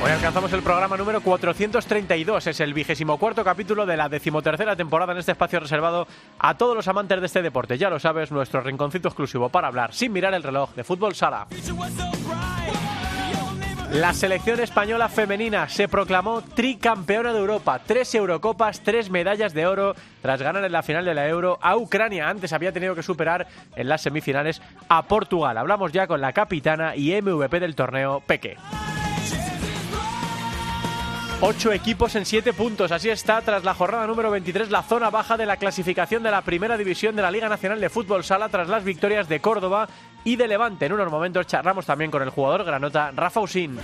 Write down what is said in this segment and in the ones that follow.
Hoy alcanzamos el programa número 432. Es el vigésimo cuarto capítulo de la decimotercera temporada en este espacio reservado a todos los amantes de este deporte. Ya lo sabes, nuestro rinconcito exclusivo para hablar sin mirar el reloj de fútbol sala. La selección española femenina se proclamó tricampeona de Europa. Tres Eurocopas, tres medallas de oro tras ganar en la final de la Euro a Ucrania. Antes había tenido que superar en las semifinales a Portugal. Hablamos ya con la capitana y MVP del torneo, Peque. Ocho equipos en siete puntos. Así está, tras la jornada número 23, la zona baja de la clasificación de la primera división de la Liga Nacional de Fútbol Sala, tras las victorias de Córdoba y de Levante. En unos momentos charlamos también con el jugador granota Rafa Usín.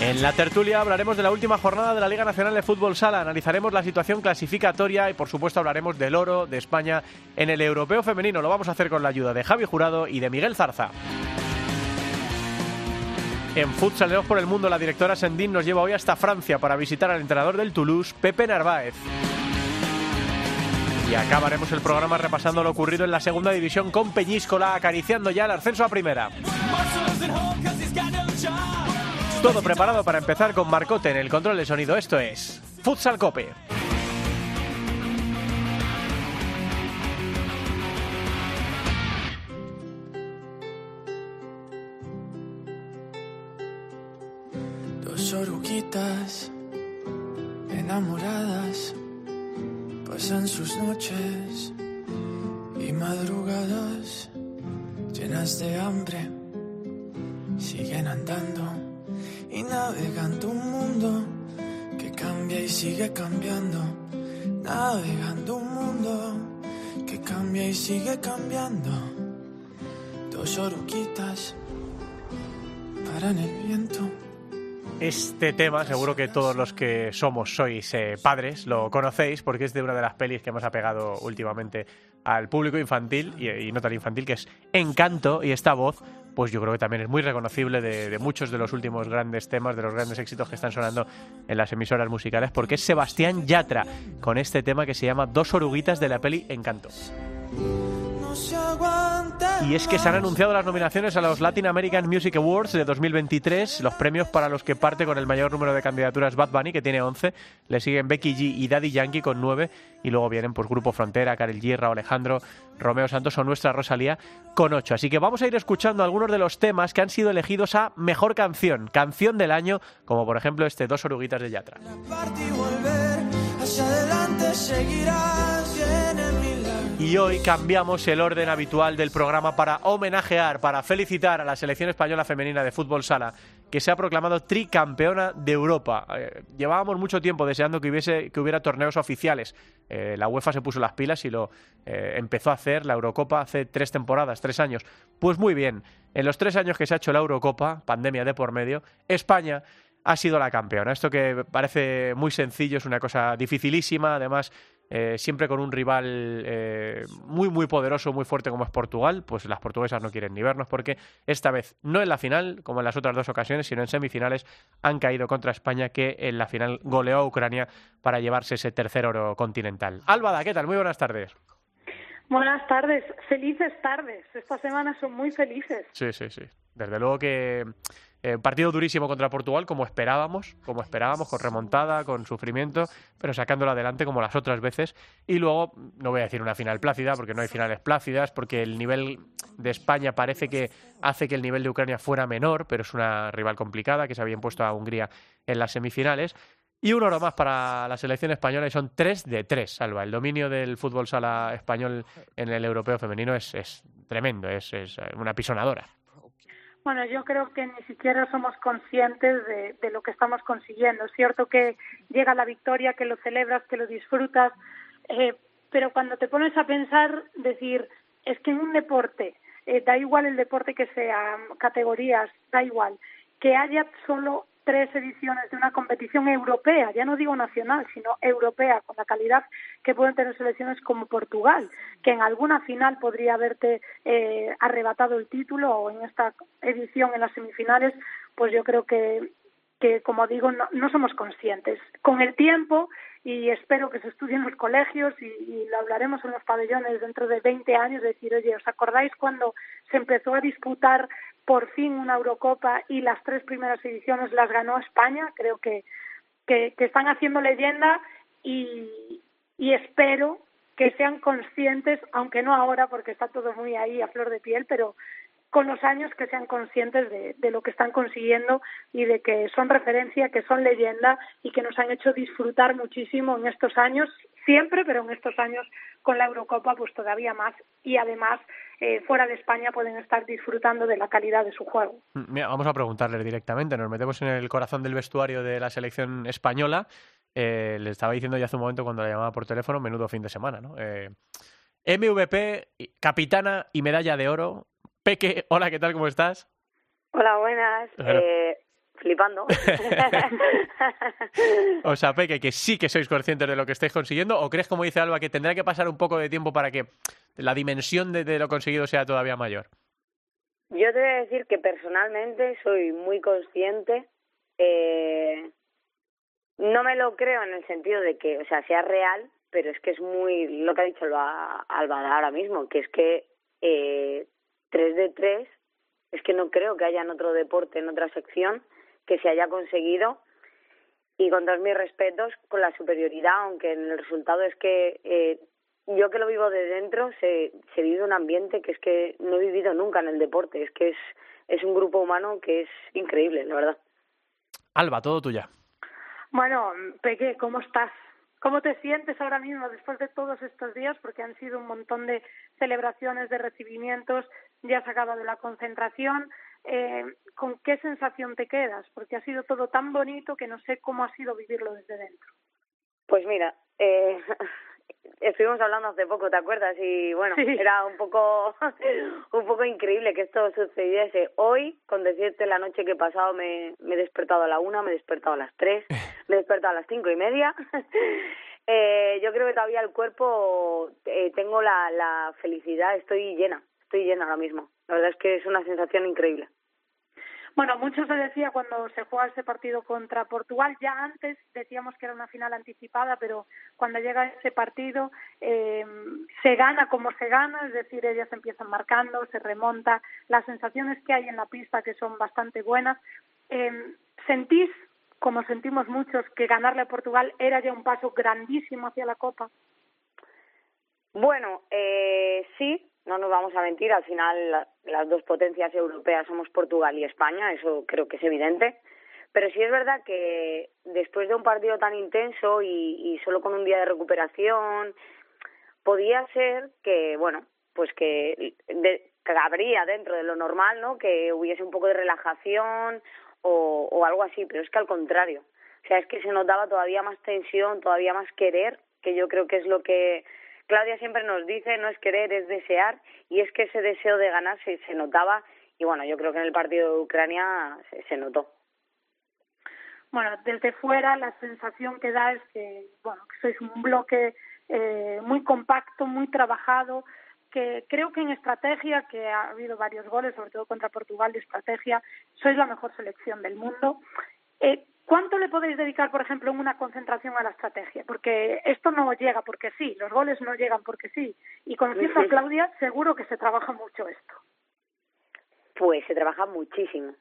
En la tertulia hablaremos de la última jornada de la Liga Nacional de Fútbol Sala, analizaremos la situación clasificatoria y por supuesto hablaremos del oro de España en el Europeo Femenino. Lo vamos a hacer con la ayuda de Javi Jurado y de Miguel Zarza. En Futsaleros por el Mundo, la directora Sendín nos lleva hoy hasta Francia para visitar al entrenador del Toulouse, Pepe Narváez. Y acabaremos el programa repasando lo ocurrido en la segunda división con Peñíscola, acariciando ya el ascenso a primera. Todo preparado para empezar con Marcote en el control de sonido. Esto es Futsal Cope. Cambiando. Dos oruguitas paran el viento. Este tema, seguro que todos los que somos, sois eh, padres, lo conocéis porque es de una de las pelis que hemos apegado últimamente al público infantil y, no tan infantil, que es Encanto y esta voz, pues yo creo que también es muy reconocible de, muchos de los últimos grandes temas, de los grandes éxitos que están sonando en las emisoras musicales, porque es Sebastián Yatra con este tema que se llama Dos oruguitas de la peli Encanto. Y es que se han anunciado las nominaciones a los Latin American Music Awards de 2023, los premios para los que parte con el mayor número de candidaturas Bad Bunny, que tiene 11, le siguen Becky G y Daddy Yankee con 9, y luego vienen pues Grupo Frontera, Karel G, Raúl Alejandro, Romeo Santos o nuestra Rosalía con 8. Así que vamos a ir escuchando algunos de los temas que han sido elegidos a Mejor Canción, Canción del Año, como por ejemplo este Dos Oruguitas de Yatra. Y hoy cambiamos el orden habitual del programa para homenajear, para felicitar a la selección española femenina de fútbol sala, que se ha proclamado tricampeona de Europa. Eh, llevábamos mucho tiempo deseando que hubiese que hubiera torneos oficiales. Eh, la UEFA se puso las pilas y lo eh, empezó a hacer la Eurocopa hace tres temporadas, tres años. Pues muy bien, en los tres años que se ha hecho la Eurocopa, pandemia de por medio, España ha sido la campeona. Esto que parece muy sencillo es una cosa dificilísima, además eh, siempre con un rival eh, muy muy poderoso, muy fuerte como es Portugal, pues las portuguesas no quieren ni vernos porque esta vez no en la final, como en las otras dos ocasiones, sino en semifinales han caído contra España que en la final goleó a Ucrania para llevarse ese tercer oro continental. Álvada, ¿qué tal? Muy buenas tardes. Buenas tardes, felices tardes. Estas semanas son muy felices. Sí, sí, sí. Desde luego que eh, partido durísimo contra Portugal, como esperábamos, como esperábamos, con remontada, con sufrimiento, pero sacándolo adelante como las otras veces. Y luego, no voy a decir una final plácida, porque no hay finales plácidas, porque el nivel de España parece que hace que el nivel de Ucrania fuera menor, pero es una rival complicada que se había impuesto a Hungría en las semifinales. Y un oro más para la selección española y son tres de tres, Salva. El dominio del fútbol sala español en el europeo femenino es, es tremendo, es, es una pisonadora. Bueno, yo creo que ni siquiera somos conscientes de, lo que estamos consiguiendo. Es cierto que llega la victoria, que lo celebras, que lo disfrutas, eh, pero cuando te pones a pensar, decir, es que en un deporte, eh, da igual el deporte que sea, categorías, da igual, que haya solo tres ediciones de una competición europea, ya no digo nacional, sino europea, con la calidad que pueden tener selecciones como Portugal, que en alguna final podría haberte eh, arrebatado el título o en esta edición en las semifinales, pues yo creo que, que como digo, no, no somos conscientes. Con el tiempo y espero que se estudie en los colegios y, lo hablaremos en los pabellones dentro de 20 años, decir, oye, ¿os acordáis cuando se empezó a disputar por fin una Eurocopa y las tres primeras ediciones las ganó España? Creo que, que, están haciendo leyenda y, y espero que sean conscientes, aunque no ahora porque está todo muy ahí a flor de piel, pero con los años que sean conscientes de, de, lo que están consiguiendo y de que son referencia, que son leyenda y que nos han hecho disfrutar muchísimo en estos años, siempre, pero en estos años con la Eurocopa pues todavía más y además eh, fuera de España pueden estar disfrutando de la calidad de su juego. Mm, mira, vamos a preguntarles directamente, nos metemos en el corazón del vestuario de la selección española. Eh, le estaba diciendo ya hace un momento cuando la llamaba por teléfono, menudo fin de semana, ¿no? Eh, MVP, capitana y medalla de oro, Peque, hola, ¿qué tal? ¿Cómo estás? Hola, buenas. Eh, flipando. o sea, Peque, que sí que sois conscientes de lo que estáis consiguiendo, o crees, como dice Alba, que tendrá que pasar un poco de tiempo para que la dimensión de, lo conseguido sea todavía mayor? Yo te voy a decir que personalmente soy muy consciente. Eh, no me lo creo en el sentido de que, o sea, sea real, pero es que es muy lo que ha dicho Alba ahora mismo, que es que eh, 3 de 3, es que no creo que haya en otro deporte, en otra sección, que se haya conseguido. Y con todos mis respetos, con la superioridad, aunque en el resultado es que eh, yo que lo vivo de dentro, se, se vive un ambiente que es que no he vivido nunca en el deporte. Es que es, es un grupo humano que es increíble, la verdad. Alba, todo tuya. Bueno, Peque, ¿cómo estás? ¿Cómo te sientes ahora mismo después de todos estos días? Porque han sido un montón de celebraciones, de recibimientos, ya has acabado la concentración. Eh, ¿Con qué sensación te quedas? Porque ha sido todo tan bonito que no sé cómo ha sido vivirlo desde dentro. Pues mira, eh, estuvimos hablando hace poco, ¿te acuerdas? Y bueno, era un poco, un poco increíble que esto sucediese. Hoy, con decirte la noche que he pasado, me, me he despertado a la una, me he despertado a las tres, me he despertado a las cinco y media. eh, yo creo que todavía el cuerpo, eh, tengo la, la felicidad, estoy llena, estoy llena ahora mismo. La verdad es que es una sensación increíble. Bueno, mucho se decía cuando se juega ese partido contra Portugal. Ya antes decíamos que era una final anticipada, pero cuando llega ese partido eh, se gana como se gana, es decir, ellas empiezan marcando, se remonta. Las sensaciones que hay en la pista que son bastante buenas. Eh, ¿Sentís, como sentimos muchos, que ganarle a Portugal era ya un paso grandísimo hacia la Copa? Bueno, eh, sí, no nos vamos a mentir, al final las dos potencias europeas somos Portugal y España, eso creo que es evidente. Pero sí es verdad que después de un partido tan intenso y, solo con un día de recuperación, podía ser que, bueno, pues que, de, cabría dentro de lo normal, ¿no? Que hubiese un poco de relajación o algo así, pero es que al contrario. O sea, es que se notaba todavía más tensión, todavía más querer, que yo creo que es lo que Claudia siempre nos dice, no es querer, es desear, y es que ese deseo de ganar se, se notaba, y bueno, yo creo que en el partido de Ucrania se, notó. Bueno, desde fuera la sensación que da es que, bueno, que sois un bloque eh, muy compacto, muy trabajado, que creo que en estrategia, que ha habido varios goles, sobre todo contra Portugal de estrategia, sois la mejor selección del mundo. Eh, ¿Cuánto le podéis dedicar, por ejemplo, en una concentración a la estrategia? Porque esto no llega porque sí, los goles no llegan porque sí. Y conociendo a Claudia, seguro que se trabaja mucho esto. Pues se trabaja muchísimo.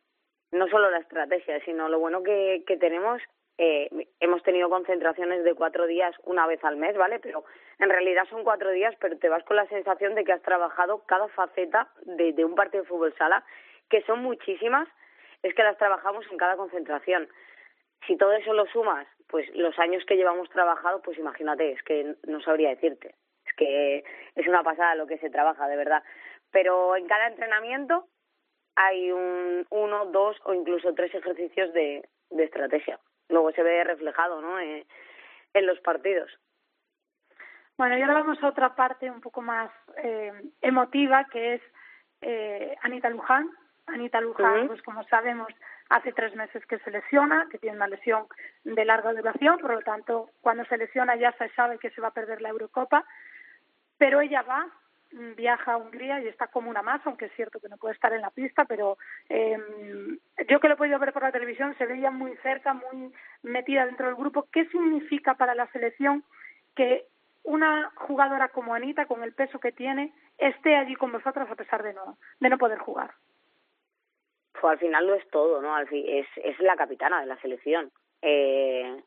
No solo la estrategia, sino lo bueno que, que tenemos. Eh, hemos tenido concentraciones de cuatro días una vez al mes, ¿vale? Pero en realidad son cuatro días, pero te vas con la sensación de que has trabajado cada faceta de, de un partido de fútbol sala, que son muchísimas, es que las trabajamos en cada concentración si todo eso lo sumas, pues los años que llevamos trabajado, pues imagínate, es que no sabría decirte. Es que es una pasada lo que se trabaja, de verdad. Pero en cada entrenamiento hay un uno, dos o incluso tres ejercicios de, de estrategia. Luego se ve reflejado, ¿no? Eh, en los partidos. Bueno, y ahora vamos a otra parte un poco más eh, emotiva, que es eh, Anita Luján. Anita Luján, pues como sabemos, hace tres meses que se lesiona, que tiene una lesión de larga duración, por lo tanto, cuando se lesiona ya se sabe que se va a perder la Eurocopa, pero ella va, viaja a Hungría y está como una más, aunque es cierto que no puede estar en la pista, pero eh, yo que lo he podido ver por la televisión se veía muy cerca, muy metida dentro del grupo. ¿Qué significa para la selección que una jugadora como Anita, con el peso que tiene, esté allí con vosotros a pesar de no, de no poder jugar? Pues al final lo es todo, ¿no? Al fin, es, es la capitana de la selección. Eh,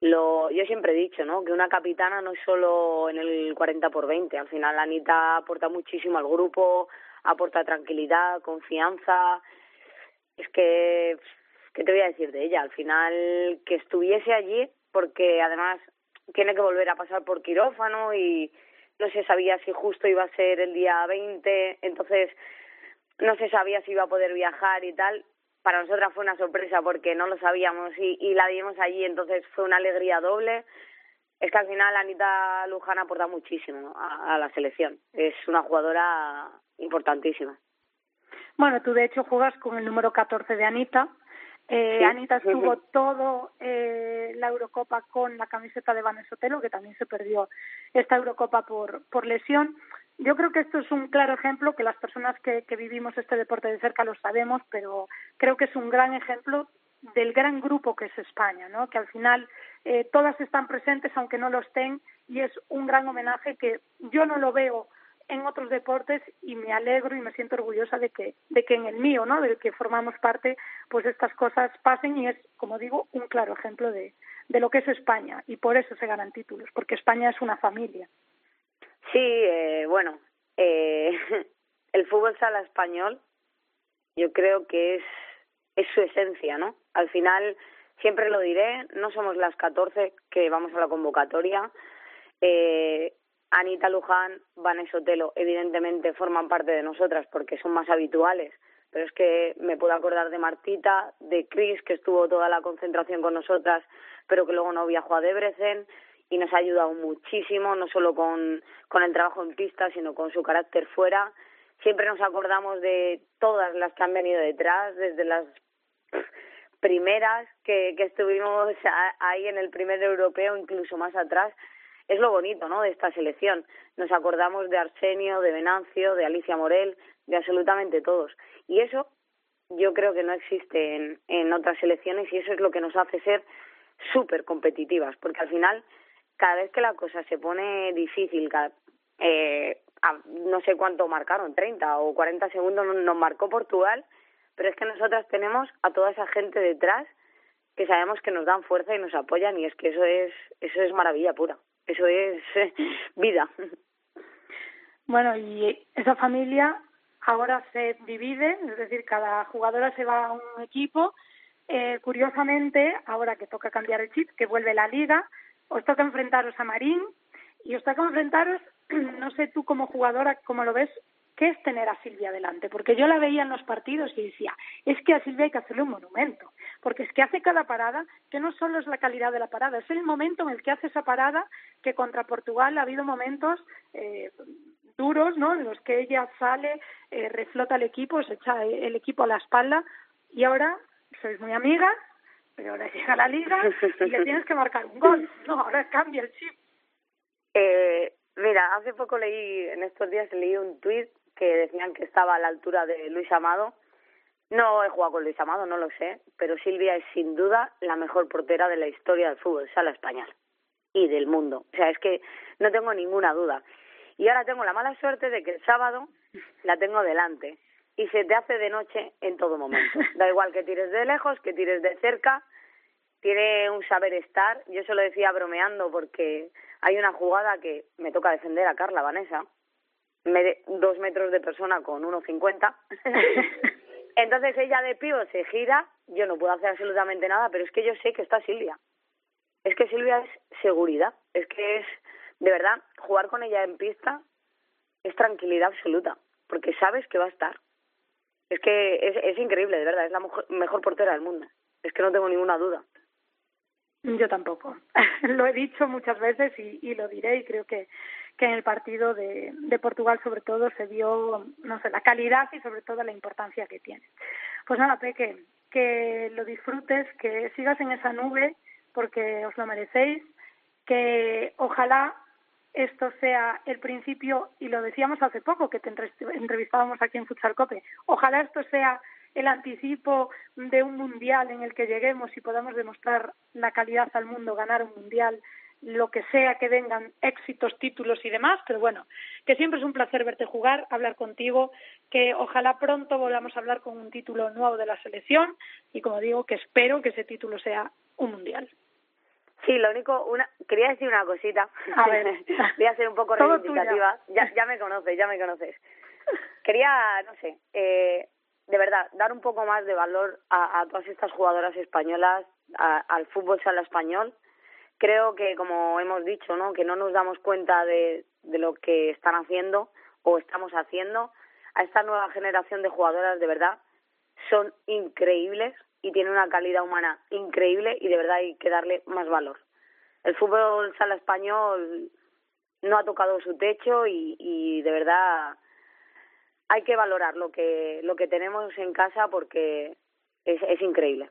lo, yo siempre he dicho, ¿no? Que una capitana no es solo en el 40 por 20. Al final, Anita aporta muchísimo al grupo, aporta tranquilidad, confianza. Es que, ¿qué te voy a decir de ella? Al final, que estuviese allí, porque además tiene que volver a pasar por quirófano y no se sabía si justo iba a ser el día 20, entonces no se sabía si iba a poder viajar y tal. Para nosotras fue una sorpresa porque no lo sabíamos y, y la vimos allí, entonces fue una alegría doble. Es que al final Anita Luján aporta muchísimo a, a la selección. Es una jugadora importantísima. Bueno, tú de hecho juegas con el número 14 de Anita, eh, Anita estuvo todo eh, la Eurocopa con la camiseta de Vanessa Otelo, que también se perdió esta Eurocopa por, por lesión. Yo creo que esto es un claro ejemplo, que las personas que, que vivimos este deporte de cerca lo sabemos, pero creo que es un gran ejemplo del gran grupo que es España, ¿no? que al final eh, todas están presentes aunque no lo estén y es un gran homenaje que yo no lo veo en otros deportes y me alegro y me siento orgullosa de que, de que en el mío, ¿no? Del que formamos parte, pues estas cosas pasen y es, como digo, un claro ejemplo de, de lo que es España y por eso se ganan títulos, porque España es una familia. Sí, eh, bueno, eh, el fútbol sala español yo creo que es, es su esencia, ¿no? Al final, siempre lo diré, no somos las 14 que vamos a la convocatoria, eh, Anita Luján, Vanessa Otelo, evidentemente forman parte de nosotras porque son más habituales, pero es que me puedo acordar de Martita, de Chris, que estuvo toda la concentración con nosotras, pero que luego no viajó a Debrecen y nos ha ayudado muchísimo, no solo con, con el trabajo en pista, sino con su carácter fuera. Siempre nos acordamos de todas las que han venido detrás, desde las primeras que, que estuvimos ahí en el primer europeo, incluso más atrás, es lo bonito ¿no? de esta selección. Nos acordamos de Arsenio, de Venancio, de Alicia Morel, de absolutamente todos. Y eso yo creo que no existe en, en otras selecciones y eso es lo que nos hace ser súper competitivas, porque al final, cada vez que la cosa se pone difícil, eh, no sé cuánto marcaron, 30 o 40 segundos nos marcó Portugal, pero es que nosotras tenemos a toda esa gente detrás que sabemos que nos dan fuerza y nos apoyan y es que eso es eso es maravilla pura. Eso es vida. Bueno, y esa familia ahora se divide, es decir, cada jugadora se va a un equipo. Eh, curiosamente, ahora que toca cambiar el chip, que vuelve la liga, os toca enfrentaros a Marín y os toca enfrentaros, no sé tú como jugadora, cómo lo ves, ¿qué es tener a Silvia delante? Porque yo la veía en los partidos y decía, es que a Silvia hay que hacerle un monumento, porque es que hace cada parada, que no solo es la calidad de la parada, es el momento en el que hace esa parada, que contra Portugal ha habido momentos eh, duros, ¿no? En los que ella sale, eh, reflota el equipo, se echa el equipo a la espalda, y ahora sois muy amigas, pero ahora llega la liga y le tienes que marcar un gol, no, ahora cambia el chip. Eh, mira, hace poco leí, en estos días leí un tuit que decían que estaba a la altura de Luis Amado. No he jugado con Luis Amado, no lo sé, pero Silvia es sin duda la mejor portera de la historia del fútbol sala español y del mundo. O sea, es que no tengo ninguna duda. Y ahora tengo la mala suerte de que el sábado la tengo delante y se te hace de noche en todo momento. Da igual que tires de lejos, que tires de cerca, tiene un saber estar. Yo se lo decía bromeando porque hay una jugada que me toca defender a Carla Vanessa me, dos metros de persona con 1,50. Entonces ella de pío se gira, yo no puedo hacer absolutamente nada, pero es que yo sé que está Silvia. Es que Silvia es seguridad, es que es, de verdad, jugar con ella en pista es tranquilidad absoluta, porque sabes que va a estar. Es que es, es increíble, de verdad, es la mejor, mejor portera del mundo. Es que no tengo ninguna duda. Yo tampoco. lo he dicho muchas veces y, y lo diré y creo que que en el partido de, de Portugal sobre todo se vio, no sé, la calidad y sobre todo la importancia que tiene. Pues nada, Peque, que lo disfrutes, que sigas en esa nube, porque os lo merecéis, que ojalá esto sea el principio, y lo decíamos hace poco, que te entrevistábamos aquí en Futsal Cope, ojalá esto sea el anticipo de un mundial en el que lleguemos y podamos demostrar la calidad al mundo, ganar un mundial, lo que sea que vengan éxitos, títulos y demás, pero bueno, que siempre es un placer verte jugar, hablar contigo, que ojalá pronto volvamos a hablar con un título nuevo de la selección. Y como digo, que espero que ese título sea un mundial. Sí, lo único, una, quería decir una cosita. A ver. Voy a ser un poco reivindicativa. Ya, ya me conoces, ya me conoces. Quería, no sé, eh, de verdad, dar un poco más de valor a, a todas estas jugadoras españolas, al fútbol sala español. Creo que, como hemos dicho, ¿no? que no nos damos cuenta de, de lo que están haciendo o estamos haciendo. A esta nueva generación de jugadoras, de verdad, son increíbles y tienen una calidad humana increíble y de verdad hay que darle más valor. El fútbol sala español no ha tocado su techo y, y de verdad hay que valorar lo que lo que tenemos en casa porque es, es increíble.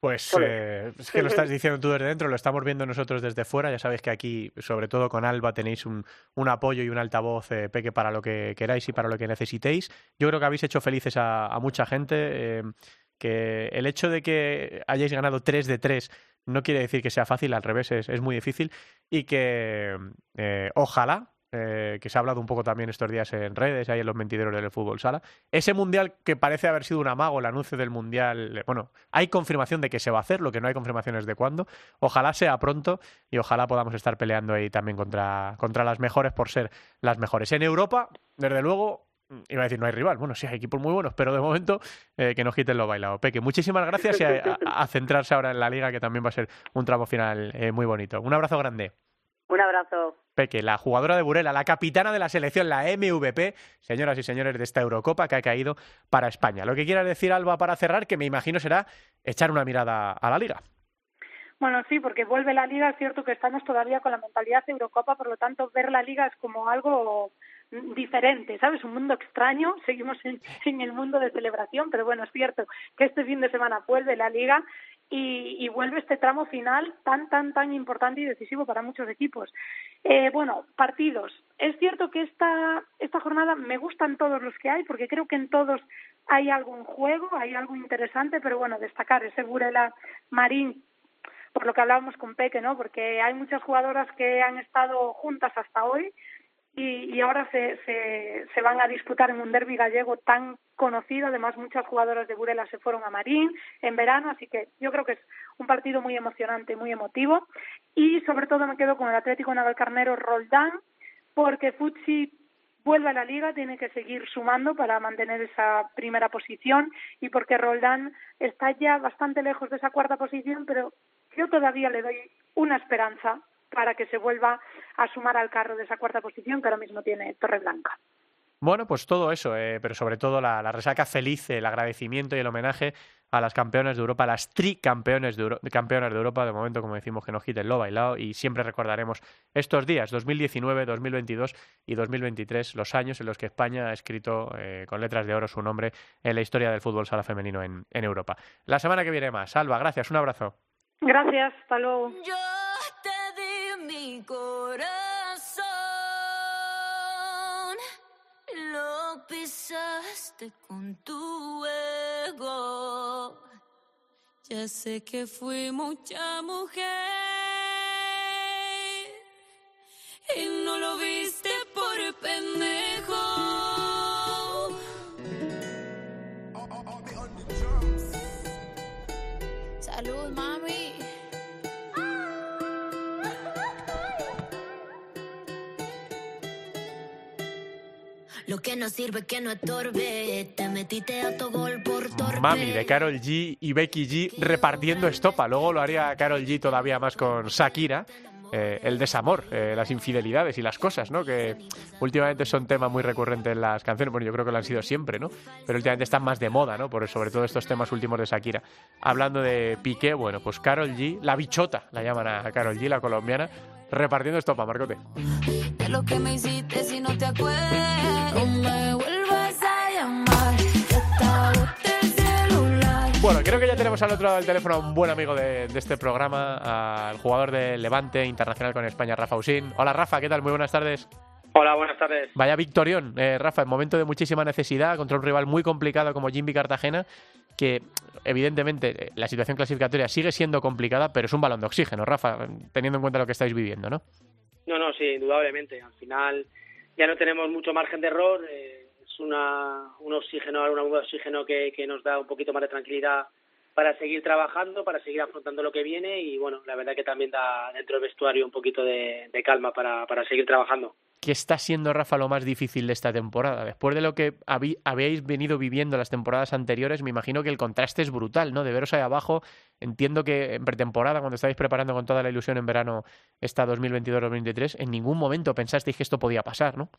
Pues eh, es que lo estás diciendo tú desde dentro, lo estamos viendo nosotros desde fuera. Ya sabéis que aquí, sobre todo con Alba, tenéis un, un apoyo y un altavoz, eh, Peque, para lo que queráis y para lo que necesitéis. Yo creo que habéis hecho felices a, a mucha gente. Eh, que el hecho de que hayáis ganado 3 de 3 no quiere decir que sea fácil, al revés, es, es muy difícil. Y que eh, ojalá, eh, que se ha hablado un poco también estos días en redes, ahí en los mentideros del fútbol sala. Ese mundial que parece haber sido un amago, el anuncio del mundial, bueno, hay confirmación de que se va a hacer, lo que no hay confirmación es de cuándo. Ojalá sea pronto y ojalá podamos estar peleando ahí también contra, contra las mejores por ser las mejores. En Europa, desde luego, iba a decir no hay rival. Bueno, sí hay equipos muy buenos, pero de momento eh, que nos quiten lo bailado. Peque, muchísimas gracias y a, a, centrarse ahora en la liga, que también va a ser un tramo final eh, muy bonito. Un abrazo grande. Un abrazo. Peque, la jugadora de Burela, la capitana de la selección, la MVP, señoras y señores de esta Eurocopa que ha caído para España. Lo que quieras decir, Alba, para cerrar, que me imagino será echar una mirada a la liga. Bueno, sí, porque vuelve la liga, es cierto que estamos todavía con la mentalidad de Eurocopa, por lo tanto, ver la liga es como algo diferente, ¿sabes? Un mundo extraño, seguimos en, el mundo de celebración, pero bueno, es cierto que este fin de semana vuelve la liga y, y vuelve este tramo final tan, tan, tan importante y decisivo para muchos equipos. Eh, bueno, partidos. Es cierto que esta, esta jornada me gustan todos los que hay, porque creo que en todos hay algo en juego, hay algo interesante, pero bueno, destacar ese Burela Marín por lo que hablábamos con Peque, ¿no? Porque hay muchas jugadoras que han estado juntas hasta hoy, y, y ahora se, se, van a disputar en un derby gallego tan conocido. Además, muchas jugadoras de Burela se fueron a Marín en verano, así que yo creo que es un partido muy emocionante, muy emotivo. Y sobre todo me quedo con el Atlético Navalcarnero Roldán, porque Futsi vuelve a la liga, tiene que seguir sumando para mantener esa primera posición y porque Roldán está ya bastante lejos de esa cuarta posición, pero yo todavía le doy una esperanza para que se vuelva a sumar al carro de esa cuarta posición que ahora mismo tiene Torreblanca. Bueno, pues todo eso, eh, pero sobre todo la, la, resaca feliz, el agradecimiento y el homenaje a las campeonas de Europa, a las tricampeones de, Euro campeonas de Europa, de momento, como decimos, que nos quiten lo bailado y siempre recordaremos estos días, 2019, 2022 y 2023, los años en los que España ha escrito eh, con letras de oro su nombre en la historia del fútbol sala femenino en, en Europa. La semana que viene más. Alba, gracias, un abrazo. Gracias, hasta luego. Yo con tu ego. Ya sé que fui mucha mujer y no lo viste por pendejo. Lo que no sirve que no estorbe. Te metiste a tu gol por torpe. Mami de Carol G y Becky G repartiendo estopa. Luego lo haría Carol G todavía más con Shakira. Eh, el desamor, eh, las infidelidades y las cosas, ¿no? Que últimamente son temas muy recurrentes en las canciones. Bueno, yo creo que lo han sido siempre, ¿no? Pero últimamente están más de moda, ¿no? Por sobre todo estos temas últimos de Shakira. Hablando de Piqué, bueno, pues Carol G, la bichota, la llaman a Carol G, la colombiana, repartiendo estopa, Marcote. De lo que me hiciste si no te acuerdas, no me vuelvas a llamar. Bueno, creo que ya tenemos al otro lado del teléfono a un buen amigo de, de este programa, al jugador de Levante Internacional con España, Rafa Usín. Hola Rafa, ¿qué tal? Muy buenas tardes. Hola, buenas tardes. Vaya victorión, eh, Rafa, en momento de muchísima necesidad contra un rival muy complicado como Jimmy Cartagena, que evidentemente eh, la situación clasificatoria sigue siendo complicada, pero es un balón de oxígeno, Rafa, teniendo en cuenta lo que estáis viviendo, ¿no? No, no, sí, indudablemente. Al final ya no tenemos mucho margen de error. eh, es una, un oxígeno, una de oxígeno que, que nos da un poquito más de tranquilidad para seguir trabajando, para seguir afrontando lo que viene y bueno, la verdad que también da dentro del vestuario un poquito de, calma para, para seguir trabajando. ¿Qué está siendo, Rafa, lo más difícil de esta temporada? Después de lo que habí- habéis venido viviendo las temporadas anteriores, me imagino que el contraste es brutal, ¿no? De veros ahí abajo, entiendo que en pretemporada, cuando estáis preparando con toda la ilusión en verano esta 2022-2023, en ningún momento pensasteis que esto podía pasar, ¿no?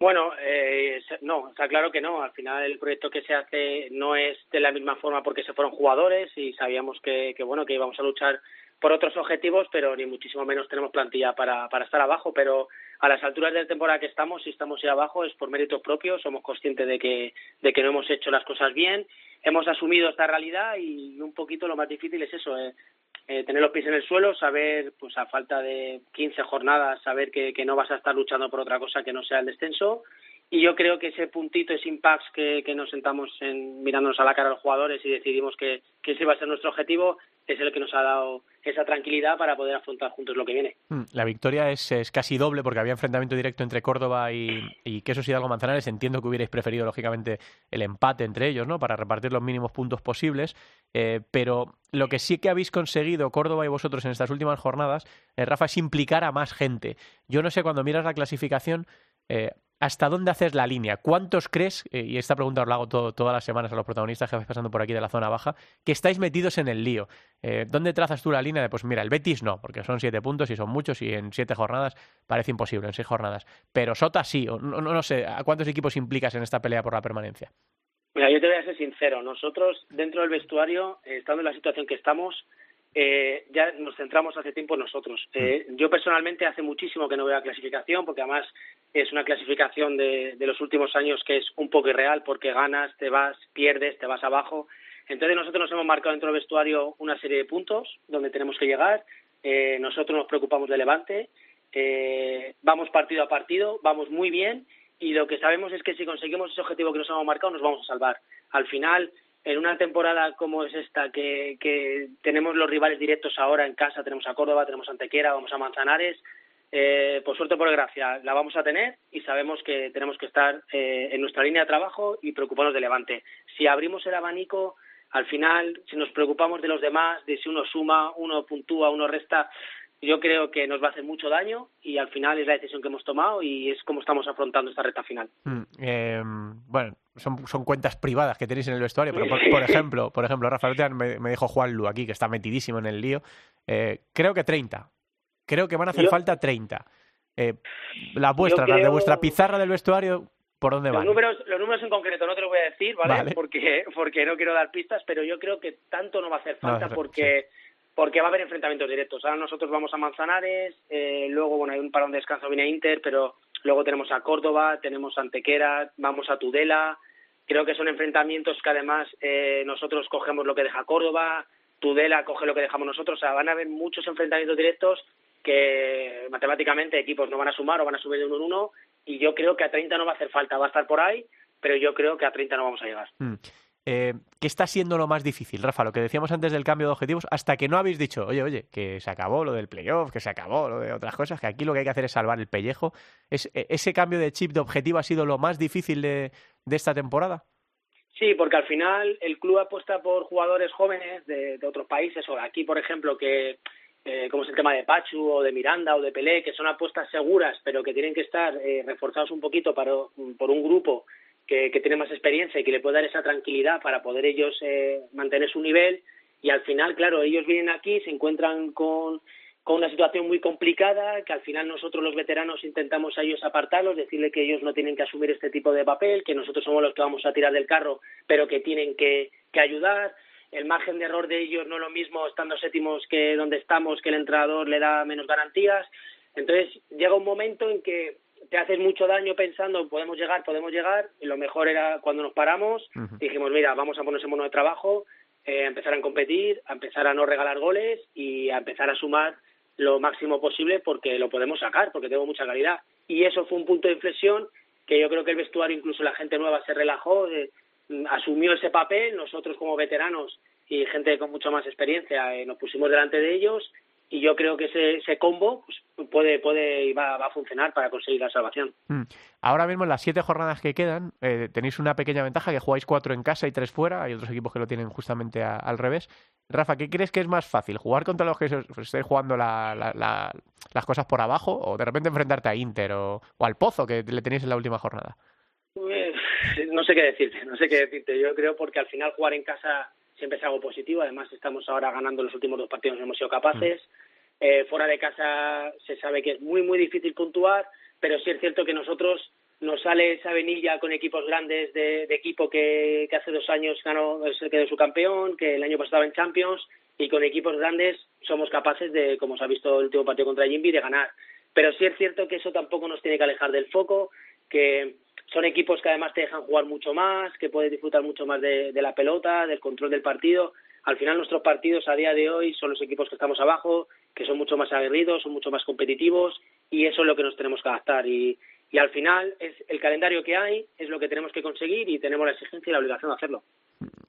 Bueno, eh, no, está claro que no. Al final el proyecto que se hace no es de la misma forma porque se fueron jugadores y sabíamos que, que bueno que íbamos a luchar por otros objetivos, pero ni muchísimo menos tenemos plantilla para, para estar abajo. Pero a las alturas de la temporada que estamos, si estamos ahí abajo, es por méritos propios. Somos conscientes de que, de que no hemos hecho las cosas bien. Hemos asumido esta realidad y un poquito lo más difícil es eso, eh, eh, tener los pies en el suelo, saber, pues a falta de 15 jornadas, saber que, que no vas a estar luchando por otra cosa que no sea el descenso. Y yo creo que ese puntito, ese impact que, que nos sentamos en, mirándonos a la cara a los jugadores y decidimos que, que ese iba a ser nuestro objetivo, es el que nos ha dado esa tranquilidad para poder afrontar juntos lo que viene. Mm, La victoria es, es casi doble porque había enfrentamiento directo entre Córdoba y, y Quesos Hidalgo Manzanares. Entiendo que hubierais preferido, lógicamente, el empate entre ellos, ¿no? Para repartir los mínimos puntos posibles. Eh, pero lo que sí que habéis conseguido, Córdoba y vosotros, en estas últimas jornadas, eh, Rafa, es implicar a más gente. Yo no sé, cuando miras la clasificación, eh, ¿hasta dónde haces la línea? ¿Cuántos crees, eh, y esta pregunta os la hago todo- todas las semanas a los protagonistas que vais pasando por aquí de la zona baja, que estáis metidos en el lío? Eh, ¿Dónde trazas tú la línea de, pues mira, el Betis no, porque son siete puntos y son muchos y en siete jornadas parece imposible, en seis jornadas. Pero Sota sí, o no, no, sé, ¿a cuántos equipos implicas en esta pelea por la permanencia? Mira, yo te voy a ser sincero. Nosotros, dentro del vestuario, eh, estando en la situación que estamos, eh, ya nos centramos hace tiempo en nosotros. Eh, yo personalmente hace muchísimo que no veo la clasificación, porque además es una clasificación de, de los últimos años que es un poco irreal, porque ganas, te vas, pierdes, te vas abajo. Entonces nosotros nos hemos marcado dentro del vestuario una serie de puntos donde tenemos que llegar. Eh, nosotros nos preocupamos de Levante, eh, vamos partido a partido, vamos muy bien y lo que sabemos es que si conseguimos ese objetivo que nos hemos marcado nos vamos a salvar. Al final, en una temporada como es esta, que, que tenemos los rivales directos ahora en casa, tenemos a Córdoba, tenemos a Antequera, vamos a Manzanares, eh, por suerte o por desgracia la vamos a tener y sabemos que tenemos que estar eh, en nuestra línea de trabajo y preocuparnos de Levante. Si abrimos el abanico, al final, si nos preocupamos de los demás, de si uno suma, uno puntúa, uno resta, yo creo que nos va a hacer mucho daño y al final es la decisión que hemos tomado y es como estamos afrontando esta recta final. Mm, eh, bueno, son, son cuentas privadas que tenéis en el vestuario, pero por, por ejemplo, por ejemplo, Rafael Otean me, me dijo Juan Lu aquí, que está metidísimo en el lío, eh, creo que 30. Creo que van a hacer Yo- falta 30. Eh, las vuestras, las de vuestra pizarra del vestuario, ¿por dónde Los van? números, los números en concreto no te los voy a decir, ¿vale? Vale. Porque, porque no quiero dar pistas, pero yo creo que tanto no va a hacer falta porque, porque va a haber enfrentamientos directos. Ahora nosotros vamos a Manzanares, eh, luego, bueno, hay un parón de descanso, viene Inter, pero luego tenemos a Córdoba, tenemos a Antequera, vamos a Tudela. Creo que son enfrentamientos que además eh, nosotros cogemos lo que deja Córdoba, Tudela coge lo que dejamos nosotros. O sea, van a haber muchos enfrentamientos directos que matemáticamente equipos no van a sumar o van a subir de uno en uno y yo creo que a 30 no va a hacer falta, va a estar por ahí, pero yo creo que a 30 no vamos a llegar. Mm. Eh, ¿Qué está siendo lo más difícil, Rafa? Lo que decíamos antes del cambio de objetivos, hasta que no habéis dicho, oye, oye, que se acabó lo del playoff, que se acabó lo de otras cosas, que aquí lo que hay que hacer es salvar el pellejo. ¿Es, e- ¿Ese cambio de chip de objetivo ha sido lo más difícil de, de esta temporada? Sí, porque al final el club apuesta por jugadores jóvenes de, otros países, o aquí, por ejemplo, que eh, como es el tema de Pachu o de Miranda o de Pelé, que son apuestas seguras, pero que tienen que estar eh, reforzados un poquito para, por un grupo que, que tiene más experiencia y que le puede dar esa tranquilidad para poder ellos eh, mantener su nivel. Y al final, claro, ellos vienen aquí, se encuentran con, con una situación muy complicada, que al final nosotros los veteranos intentamos a ellos apartarlos, decirle que ellos no tienen que asumir este tipo de papel, que nosotros somos los que vamos a tirar del carro, pero que tienen que, que ayudar. El margen de error de ellos no es lo mismo estando séptimos que donde estamos, que el entrenador le da menos garantías. Entonces llega un momento en que te haces mucho daño pensando podemos llegar, podemos llegar, y lo mejor era cuando nos paramos, dijimos, mira, vamos a ponerse mono de trabajo, eh, a empezar a competir, a empezar a no regalar goles y a empezar a sumar lo máximo posible porque lo podemos sacar, porque tengo mucha calidad. Y eso fue un punto de inflexión que yo creo que el vestuario, incluso la gente nueva se relajó, eh, asumió ese papel, nosotros como veteranos y gente con mucha más experiencia eh, nos pusimos delante de ellos y yo creo que ese, ese combo pues, puede puede y va, a funcionar para conseguir la salvación. Mm. Ahora mismo en las siete jornadas que quedan eh, tenéis una pequeña ventaja que jugáis cuatro en casa y tres fuera. Hay otros equipos que lo tienen justamente al revés. Rafa, ¿qué crees que es más fácil? ¿Jugar contra los que estéis jugando las cosas por abajo o de repente enfrentarte a Inter o, al Pozo que le tenéis en la última jornada? Pues, no sé qué decirte, no sé qué decirte. Yo creo porque al final jugar en casa siempre es algo positivo. Además, estamos ahora ganando los últimos dos partidos, hemos sido capaces. Mm. Eh, fuera de casa se sabe que es muy, muy difícil puntuar, pero sí es cierto que nosotros nos sale esa venilla con equipos grandes de, equipo que, hace dos años ganó, quedó su campeón, que el año pasado estaba en Champions, y con equipos grandes somos capaces de, como se ha visto el último partido contra Jimby, de ganar. Pero sí es cierto que eso tampoco nos tiene que alejar del foco, que son equipos que además te dejan jugar mucho más, que puedes disfrutar mucho más de, la pelota, del control del partido. Al final nuestros partidos a día de hoy son los equipos que estamos abajo, que son mucho más aguerridos, son mucho más competitivos y eso es lo que nos tenemos que adaptar. Y, y al final es el calendario que hay, es lo que tenemos que conseguir y tenemos la exigencia y la obligación de hacerlo.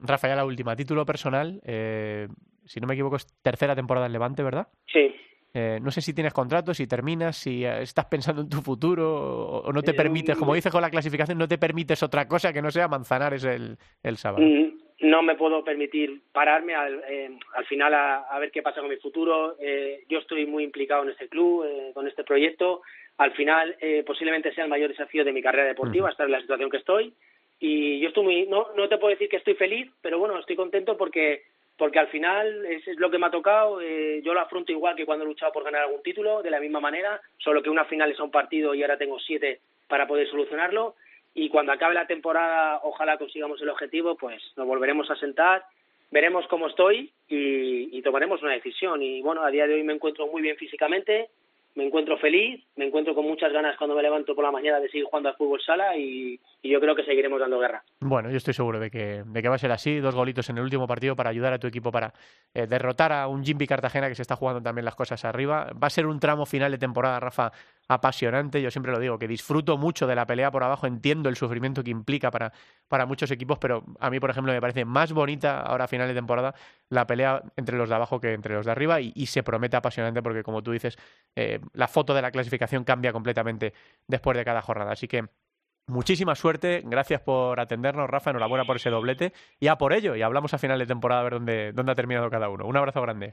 Rafa, ya la última, título personal, eh, si no me equivoco es tercera temporada en Levante, ¿verdad? Sí. Eh, no sé si tienes contrato, si terminas, si eh, estás pensando en tu futuro o, no te permites, como dices con la clasificación, no te permites otra cosa que no sea Manzanares el, el sábado. Mm, no me puedo permitir pararme al, eh, al final a, ver qué pasa con mi futuro. yo estoy muy implicado en este club, con este proyecto. Al final posiblemente sea el mayor desafío de mi carrera deportiva, estar en la situación que estoy. Y yo estoy muy, no, no te puedo decir que estoy feliz, pero bueno, estoy contento porque porque al final es, lo que me ha tocado. Eh, yo lo afronto igual que cuando he luchado por ganar algún título, de la misma manera, solo que una final es un partido y ahora tengo siete para poder solucionarlo. Y cuando acabe la temporada, ojalá consigamos el objetivo, pues nos volveremos a sentar, veremos cómo estoy y, y tomaremos una decisión. Y bueno, a día de hoy me encuentro muy bien físicamente, me encuentro feliz, me encuentro con muchas ganas cuando me levanto por la mañana de seguir jugando al fútbol sala y, yo creo que seguiremos dando guerra. Bueno, yo estoy seguro de que, de que va a ser así. Dos golitos en el último partido para ayudar a tu equipo para eh, derrotar a un Jimby Cartagena que se está jugando también las cosas arriba. Va a ser un tramo final de temporada, Rafa, apasionante. Yo siempre lo digo, que disfruto mucho de la pelea por abajo, entiendo el sufrimiento que implica para, para muchos equipos, pero a mí, por ejemplo, me parece más bonita ahora a final de temporada la pelea entre los de abajo que entre los de arriba y, se promete apasionante porque, como tú dices, eh, la foto de la clasificación cambia completamente después de cada jornada. Así que muchísima suerte, gracias por atendernos, Rafa, enhorabuena por ese doblete y a por ello, y hablamos a final de temporada a ver dónde, dónde ha terminado cada uno. Un abrazo grande.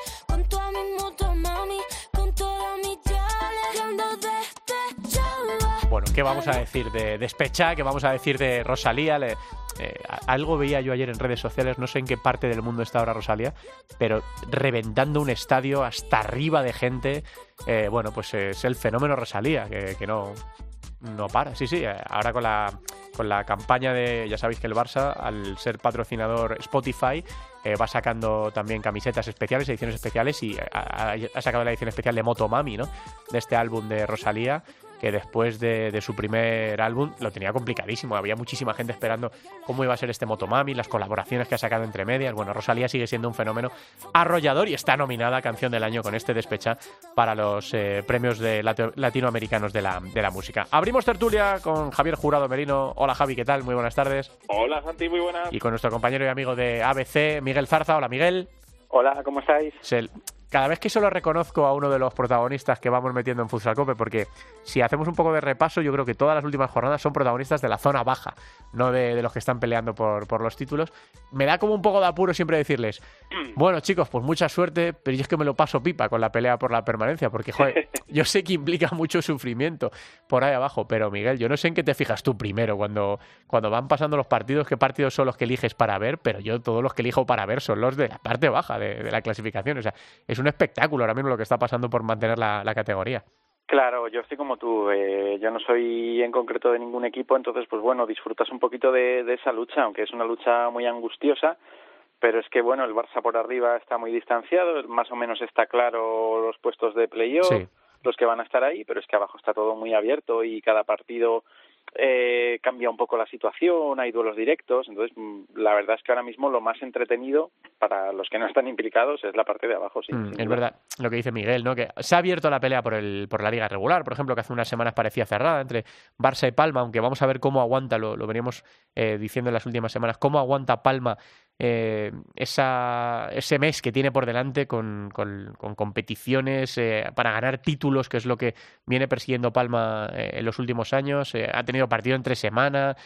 ¿Qué vamos a decir de Despecha? ¿Qué vamos a decir de Rosalía? Eh, algo veía yo ayer en redes sociales, no sé en qué parte del mundo está ahora Rosalía, pero reventando un estadio hasta arriba de gente. Eh, bueno, pues es el fenómeno Rosalía, que, no, no para. Sí, sí, eh, ahora con la, con la campaña de, ya sabéis que el Barça, al ser patrocinador Spotify, va sacando también camisetas especiales, ediciones especiales, y ha, sacado la edición especial de Motomami, ¿no? De este álbum de Rosalía que después de, su primer álbum lo tenía complicadísimo. Había muchísima gente esperando cómo iba a ser este Motomami, las colaboraciones que ha sacado entre medias. Bueno, Rosalía sigue siendo un fenómeno arrollador y está nominada a Canción del Año con este despecha para los eh, premios de latinoamericanos de la, de la música. Abrimos tertulia con Javier Jurado Merino. Hola Javi, ¿qué tal? Muy buenas tardes. Hola Santi, muy buenas. Y con nuestro compañero y amigo de ABC, Miguel Zarza. Hola Miguel. Hola, ¿cómo estáis? Cada vez que solo reconozco a uno de los protagonistas que vamos metiendo en Futsal Cope, porque si hacemos un poco de repaso, yo creo que todas las últimas jornadas son protagonistas de la zona baja, no de, los que están peleando por, por, los títulos. Me da como un poco de apuro siempre decirles, bueno chicos, pues mucha suerte, pero yo es que me lo paso pipa con la pelea por la permanencia, porque joder, yo sé que implica mucho sufrimiento por ahí abajo, pero Miguel, yo no sé en qué te fijas tú primero cuando, cuando van pasando los partidos, qué partidos son los que eliges para ver, pero yo todos los que elijo para ver son los de la parte baja de, de la clasificación, o sea, es un espectáculo ahora mismo lo que está pasando por mantener la, categoría. Claro, yo estoy como tú. Eh, yo no soy en concreto de ningún equipo, entonces, pues bueno, disfrutas un poquito de, de esa lucha, aunque es una lucha muy angustiosa. Pero es que, bueno, el Barça por arriba está muy distanciado, más o menos está claro los puestos de playoff, Sí. los que van a estar ahí, pero es que abajo está todo muy abierto y cada partido eh, cambia un poco la situación, hay duelos directos, entonces mm, la verdad es que ahora mismo lo más entretenido para los que no están implicados es la parte de abajo, sí. Mm, es verdad lo que dice Miguel, ¿no? Que se ha abierto la pelea por el por la liga regular, por ejemplo, que hace unas semanas parecía cerrada entre Barça y Palma, aunque vamos a ver cómo aguanta, lo, lo veníamos eh, diciendo en las últimas semanas, cómo aguanta Palma eh, esa, ese mes que tiene por delante con, competiciones eh, para ganar títulos, que es lo que viene persiguiendo Palma eh, en los últimos años. Ha tenido partido entre semana.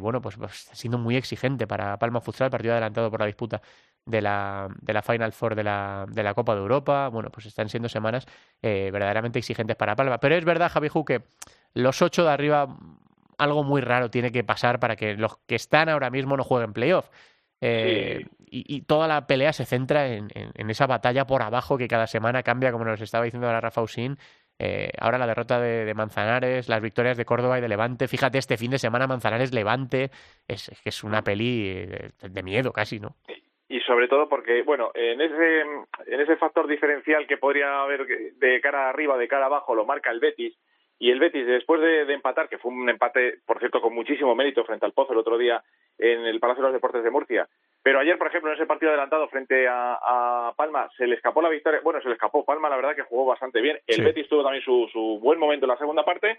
bueno, pues, pues siendo muy exigente para Palma Futsal, partido adelantado por la disputa de la, de la Final Four de la, de la Copa de Europa. Bueno, pues están siendo semanas verdaderamente exigentes para Palma. Pero es verdad, Javi Ju, que los ocho de arriba, algo muy raro tiene que pasar para que los que están ahora mismo no jueguen playoff. Eh, y, y toda la pelea se centra en, en- en esa batalla por abajo que cada semana cambia, como nos estaba diciendo ahora Rafa Usín. Eh, ahora la derrota de, de Manzanares, las victorias de Córdoba y de Levante. Fíjate, este fin de semana Manzanares-Levante es, es que es una peli eh, de, de miedo casi, ¿no? y sobre todo porque, bueno, en ese, en ese factor diferencial que podría haber de cara arriba, de cara abajo, lo marca el Betis, y el Betis, después de, de empatar, que fue un empate, por cierto, con muchísimo mérito frente al Pozo el otro día en el Palacio de los Deportes de Murcia, pero ayer, por ejemplo, en ese partido adelantado frente a, a Palma, se le escapó la victoria, bueno, se le escapó, Palma la verdad que jugó bastante bien, el Sí. Betis tuvo también su, su buen momento en la segunda parte,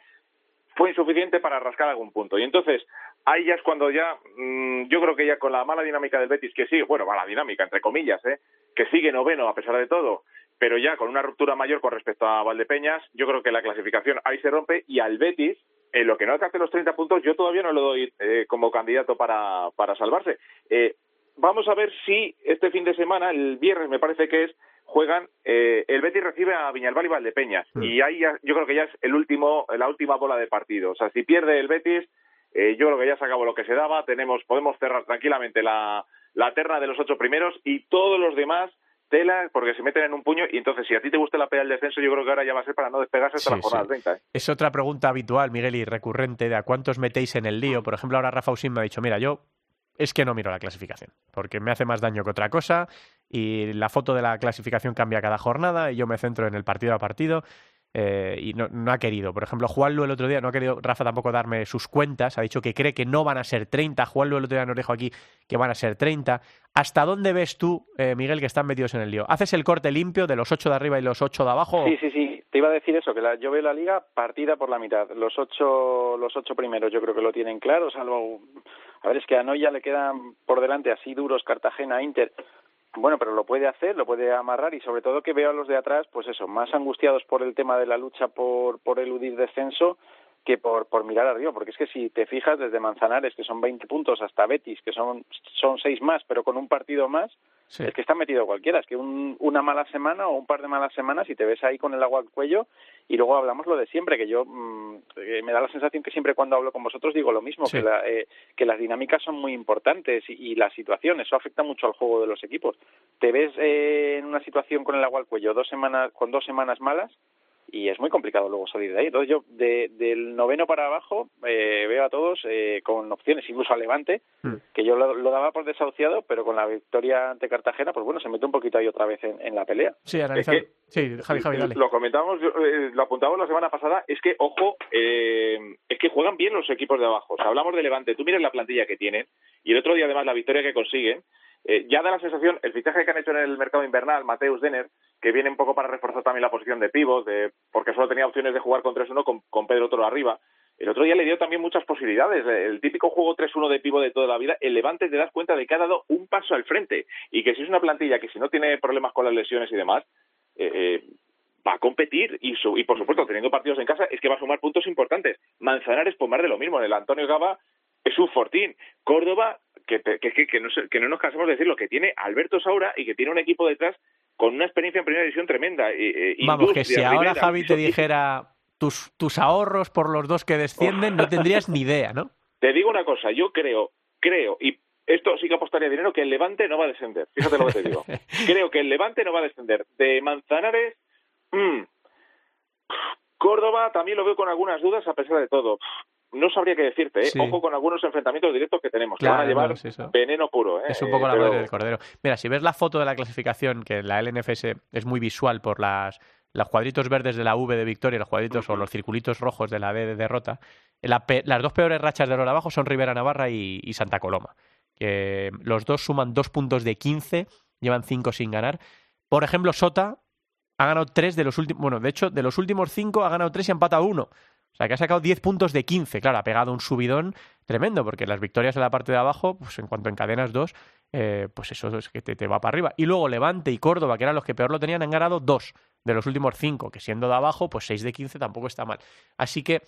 fue insuficiente para rascar algún punto. Y entonces, ahí ya es cuando ya, mm, yo creo que ya con la mala dinámica del Betis, que sigue, bueno, mala dinámica, entre comillas, ¿eh? que sigue noveno a pesar de todo, pero ya con una ruptura mayor con respecto a Valdepeñas, yo creo que la clasificación ahí se rompe y al Betis, en lo que no alcance los 30 puntos, yo todavía no lo doy eh, como candidato para, para salvarse. Eh, vamos a ver si este fin de semana, el viernes me parece que es, juegan, eh, el Betis recibe a Viñalbal y Valdepeñas Mm. y ahí ya- yo creo que ya es el último, la última bola de partido. O sea, si pierde el Betis, eh, yo creo que ya se acabó lo que se daba, tenemos, podemos cerrar tranquilamente la, la terna de los ocho primeros y todos los demás tela porque se meten en un puño y entonces si a ti te gusta la pelea del descenso yo creo que ahora ya va a ser para no despegarse hasta Sí, la jornada sí. 30. ¿eh? Es otra pregunta habitual, Miguel, y recurrente de a cuántos metéis en el lío. Por ejemplo, ahora Rafa Usín me ha dicho, mira, yo es que no miro la clasificación, porque me hace más daño que otra cosa y la foto de la clasificación cambia cada jornada y yo me centro en el partido a partido. Eh, y no, ha querido. Por ejemplo, Juanlu el otro día, no ha querido Rafa tampoco darme sus cuentas, ha dicho que cree que no van a ser 30. Juanlu el otro día nos dijo aquí que van a ser 30. ¿Hasta dónde ves tú, eh, Miguel, que están metidos en el lío? ¿Haces el corte limpio de los 8 de arriba y los 8 de abajo? Sí, sí, sí. Te iba a decir eso, que la, yo veo la liga partida por la mitad. Los ocho, los ocho primeros yo creo que lo tienen claro, salvo... A ver, es que a Noya le quedan por delante así duros Cartagena, Inter. Bueno, pero lo puede hacer, lo puede amarrar y sobre todo que veo a los de atrás, pues eso, más angustiados por el tema de la lucha por, por eludir descenso que por, por mirar arriba, porque es que si te fijas desde Manzanares, que son 20 puntos, hasta Betis, que son, son seis más, pero con un partido más, Sí. es que está metido cualquiera, es que un- una mala semana o un par de malas semanas y te ves ahí con el agua al cuello y luego hablamos lo de siempre, que yo mm, eh, me da la sensación que siempre cuando hablo con vosotros digo lo mismo, Sí. que, la- eh, que las dinámicas son muy importantes y, y la situación, eso afecta mucho al juego de los equipos. Te ves eh, en una situación con el agua al cuello dos semanas, con dos semanas malas y es muy complicado luego salir de ahí. Entonces yo de- del noveno para abajo eh, veo a todos eh, con opciones, incluso a Levante, Mm. que yo lo, lo daba por desahuciado, pero con la victoria ante Cartagena, pues bueno, se mete un poquito ahí otra vez en, en la pelea. Sí, analizando. que- Sí, Javi, Javi, dale. Lo comentábamos, eh, lo apuntábamos la semana pasada, es que, ojo, eh, es que juegan bien los equipos de abajo. O sea, hablamos de Levante, tú miras la plantilla que tienen y el otro día además la victoria que consiguen, eh, ya da la sensación, el fichaje que han hecho en el mercado invernal, Mateus Denner, que viene un poco para reforzar también la posición de pivot, de, porque solo tenía opciones de jugar con 3-1 con, con Pedro Toro arriba. El otro día le dio también muchas posibilidades. El típico juego 3-1 de pivo de toda la vida, el Levante te das cuenta de que ha dado un paso al frente y que si es una plantilla que si no tiene problemas con las lesiones y demás, eh, eh, va a competir y, su- y por supuesto teniendo partidos en casa es que va a sumar puntos importantes. Manzanares pues más de lo mismo. El Antonio Gaba es un fortín. Córdoba que, que, que, no, que no nos cansamos de decirlo, que tiene Alberto Saura y que tiene un equipo detrás con una experiencia en primera división tremenda. eh, eh, Vamos, que si ahora Rivera, Javi te dijera tus, tus ahorros por los dos que descienden, no tendrías ni idea, ¿no? Te digo una cosa, yo creo, creo, y esto sí que apostaría dinero, que el Levante no va a descender. Fíjate lo que te digo. Creo que el Levante no va a descender. De Manzanares, mm, Córdoba también lo veo con algunas dudas a pesar de todo. No sabría qué decirte, ¿eh? Sí. ojo con algunos enfrentamientos directos que tenemos, que Claro, van a llevar no, veneno puro. ¿eh? Es un poco la Pero- madre del cordero. Mira, si ves la foto de la clasificación, que la LNFS es muy visual por las los cuadritos verdes de la V de victoria, los cuadritos o los circulitos rojos de la D de derrota, la las dos peores rachas de oro abajo son Rivera Navarra y, y Santa Coloma. Que los dos suman dos puntos de 15, llevan cinco sin ganar. Por ejemplo, Sota ha ganado tres de los últimos. Bueno, de hecho, de los últimos cinco ha ganado tres y ha empatado uno. O sea, que ha sacado 10 puntos de 15. Claro, ha pegado un subidón tremendo, porque las victorias en la parte de abajo, pues en cuanto encadenas dos, eh, pues eso es que te, te va para arriba. Y luego Levante y Córdoba, que eran los que peor lo tenían, han ganado dos de los últimos cinco, que siendo de abajo, pues 6 de 15 tampoco está mal. Así que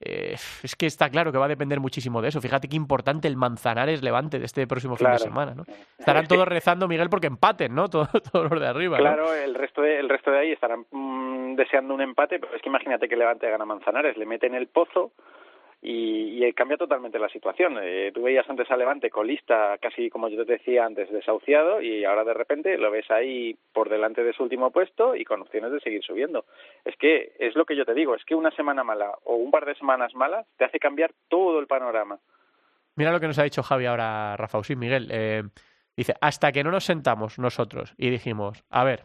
eh, es que está claro que va a depender muchísimo de eso. Fíjate qué importante el Manzanares Levante de este próximo fin de semana, ¿no? Estarán todos rezando, Miguel, porque empaten, ¿no? Todos, todos los de arriba. ¿no? Claro, el resto de, el resto de ahí estarán mm, deseando un empate, pero es que imagínate que Levante gana Manzanares, le mete en el pozo y, y cambia totalmente la situación. Eh, tú veías antes a Levante colista, casi como yo te decía antes, desahuciado, y ahora de repente lo ves ahí por delante de su último puesto y con opciones de seguir subiendo. Es que es lo que yo te digo, es que una semana mala o un par de semanas malas te hace cambiar todo el panorama. Mira lo que nos ha dicho Javi ahora, Rafa Usín, Miguel. eh, dice, hasta que no nos sentamos nosotros y dijimos, a ver,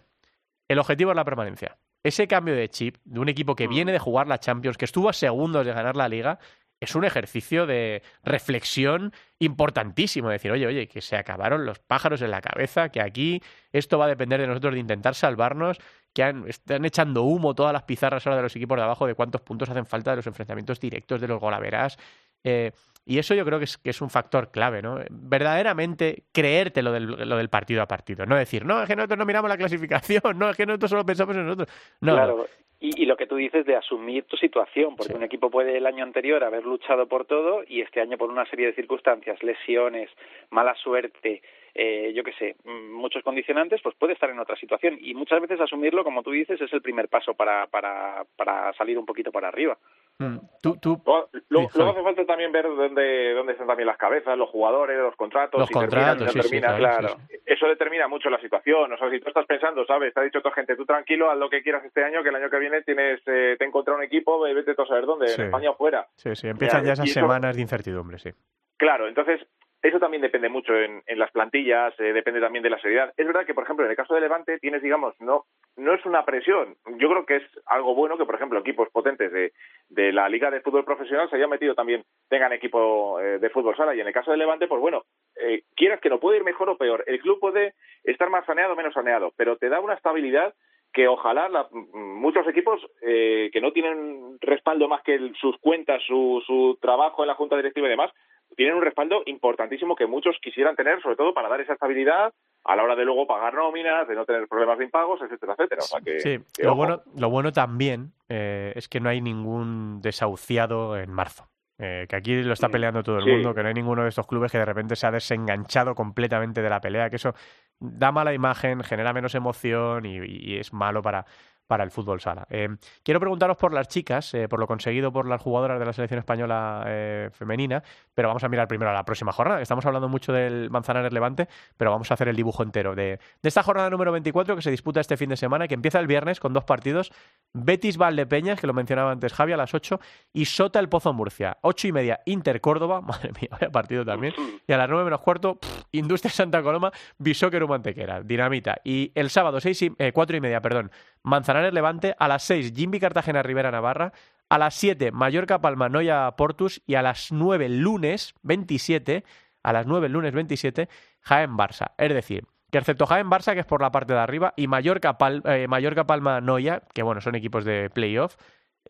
el objetivo es la permanencia. Ese cambio de chip de un equipo que viene de jugar la Champions, que estuvo a segundos de ganar la Liga, es un ejercicio de reflexión importantísimo. Decir, oye, oye, que se acabaron los pájaros en la cabeza, que aquí esto va a depender de nosotros de intentar salvarnos, que han- están echando humo todas las pizarras ahora de los equipos de abajo de cuántos puntos hacen falta de los enfrentamientos directos, de los golaveras. Eh, y eso yo creo que es, que es un factor clave, ¿no? Verdaderamente creerte lo del, lo del partido a partido. No decir, no, es que nosotros no miramos la clasificación, no, es que nosotros solo pensamos en nosotros. No, Claro. Y, y lo que tú dices de asumir tu situación, porque Sí. un equipo puede el año anterior haber luchado por todo y este año por una serie de circunstancias, lesiones, mala suerte, eh, yo qué sé, mm, muchos condicionantes, pues puede estar en otra situación. Y muchas veces asumirlo, como tú dices, es el primer paso para, para, para salir un poquito para arriba. Mm, Tú, tú, Luego, hace falta también ver dónde, dónde están también las cabezas, los jugadores, los contratos, Los si contratos, sí, claro. Eso determina mucho la situación. O sea, si tú estás pensando, ¿sabes? Te ha dicho toda gente, tú tranquilo, haz lo que quieras este año, que el año que viene tienes, eh, te encontrado un equipo, vete tú a saber dónde, en España o fuera. sí, sí, empiezan Ya, ya esas eso- semanas de incertidumbre, sí. Claro, entonces eso también depende mucho en, en las plantillas, eh, depende también de la seriedad. Es verdad que, por ejemplo, en el caso de Levante tienes, digamos, no no es una presión. Yo creo que es algo bueno que, por ejemplo, equipos potentes de, de la Liga de Fútbol Profesional se hayan metido también, tengan equipo eh, de fútbol sala. Y en el caso de Levante, pues bueno, eh, quieras que no puede ir mejor o peor. El club puede estar más saneado o menos saneado, pero te da una estabilidad que ojalá la- m- muchos equipos eh, que no tienen respaldo más que sus cuentas, su, su trabajo en la junta directiva y demás, tienen un respaldo importantísimo que muchos quisieran tener, sobre todo para dar esa estabilidad a la hora de luego pagar nóminas, de no tener problemas de impagos, etcétera, etcétera. O sea que, Sí, que lo ojo. bueno, lo bueno también eh, es que no hay ningún desahuciado en marzo. Eh, que aquí lo está Mm, peleando todo el sí. mundo, que no hay ninguno de estos clubes que de repente se ha desenganchado completamente de la pelea, que eso da mala imagen, genera menos emoción y, y es malo para, para el fútbol sala. Eh, quiero preguntaros por las chicas, eh, por lo conseguido por las jugadoras de la selección española eh, femenina, pero vamos a mirar primero a la próxima jornada. Estamos hablando mucho del Manzanares Levante, pero vamos a hacer el dibujo entero de, esta jornada número 24 que se disputa este fin de semana, que empieza el viernes con dos partidos. Betis Valdepeñas, que lo mencionaba antes Javi, a las 8, y Sota el Pozo Murcia. 8 y media, Inter Córdoba, madre mía, vaya partido también. Y a las 9 menos cuarto, pff, Industria Santa Coloma, Bisóquero Mantequera, Dinamita. Y el sábado, 6 y, eh, 4 y media, perdón, Manzanares Levante, a las 6, Jimby Cartagena Rivera Navarra, a las 7, Mallorca Palma Noya Portus, y a las 9, lunes 27, a las 9, lunes 27, Jaén Barça. Es decir, que excepto Jaén Barça, que es por la parte de arriba, y Mallorca, Pal- eh, Mallorca Palma Noya, que bueno, son equipos de playoff,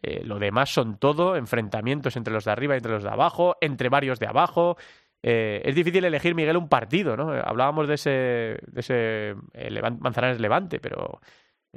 eh, lo demás son todo enfrentamientos entre los de arriba y entre los de abajo, entre varios de abajo. Eh, es difícil elegir, Miguel, un partido, ¿no? Hablábamos de ese, de ese eh, Manzanares Levante, pero...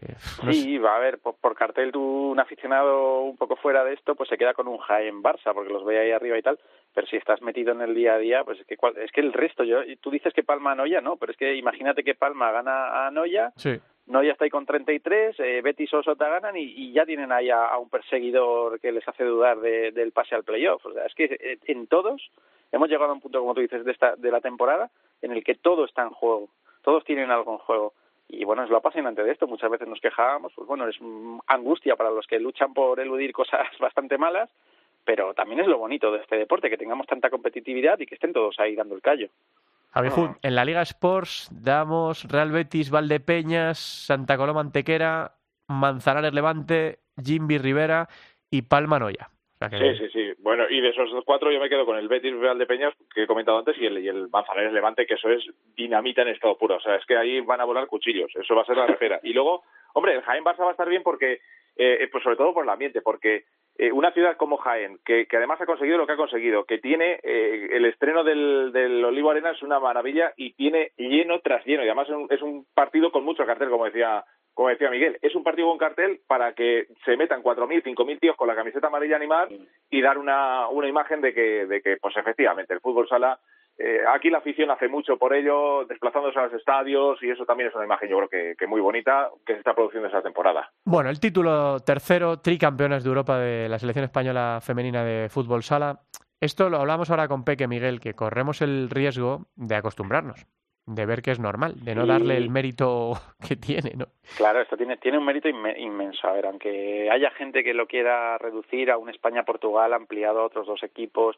eh, sé. Sí, va a ver, por, por cartel tú, un aficionado un poco fuera de esto, pues se queda con un Jaén Barça, porque los ve ahí arriba y tal, pero si estás metido en el día a día, pues es que, cual- es que el resto, yo, tú dices que Palma a Noya, no, pero es que imagínate que Palma gana a Noya, Sí. Noya está ahí con 33, eh, Betis o Sota ganan y, y ya tienen ahí a, a un perseguidor que les hace dudar de- del pase al playoff. O sea, es que eh, en todos hemos llegado a un punto, como tú dices, de, esta, de la temporada en el que todo está en juego, todos tienen algo en juego. Y bueno, es lo apasionante de esto. Muchas veces nos quejábamos, pues bueno, es angustia para los que luchan por eludir cosas bastante malas, pero también es lo bonito de este deporte, que tengamos tanta competitividad y que estén todos ahí dando el callo. Javi en la Liga Sports damos Real Betis, Valdepeñas, Santa Coloma Antequera, Manzanares Levante, Jimby Rivera y Palma Noya. Sí, sí, sí. Bueno, y de esos cuatro yo me quedo con el Betis Real de Peñas, que he comentado antes, y el, y el Manzanares Levante, que eso es dinamita en estado puro. O sea, es que ahí van a volar cuchillos. Eso va a ser la repera. Y luego, hombre, el Jaén Barça va a estar bien porque, eh, pues sobre todo por el ambiente, porque eh, una ciudad como Jaén, que, que, además ha conseguido lo que ha conseguido, que tiene eh, el estreno del, del, Olivo Arena es una maravilla y tiene lleno tras lleno. Y además es un, es un partido con mucho cartel, como decía como decía Miguel, es un partido con cartel para que se metan 4.000, 5.000 tíos con la camiseta amarilla animal y dar una, una imagen de que, de que, pues efectivamente, el fútbol sala, eh, aquí la afición hace mucho por ello, desplazándose a los estadios y eso también es una imagen, yo creo que, que muy bonita, que se está produciendo esa temporada. Bueno, el título tercero, tricampeones de Europa de la selección española femenina de fútbol sala. Esto lo hablamos ahora con Peque Miguel, que corremos el riesgo de acostumbrarnos de ver que es normal, de no darle el mérito que tiene, ¿no? Claro, esto tiene, tiene un mérito inmenso. A ver, aunque haya gente que lo quiera reducir a un España-Portugal ampliado a otros dos equipos,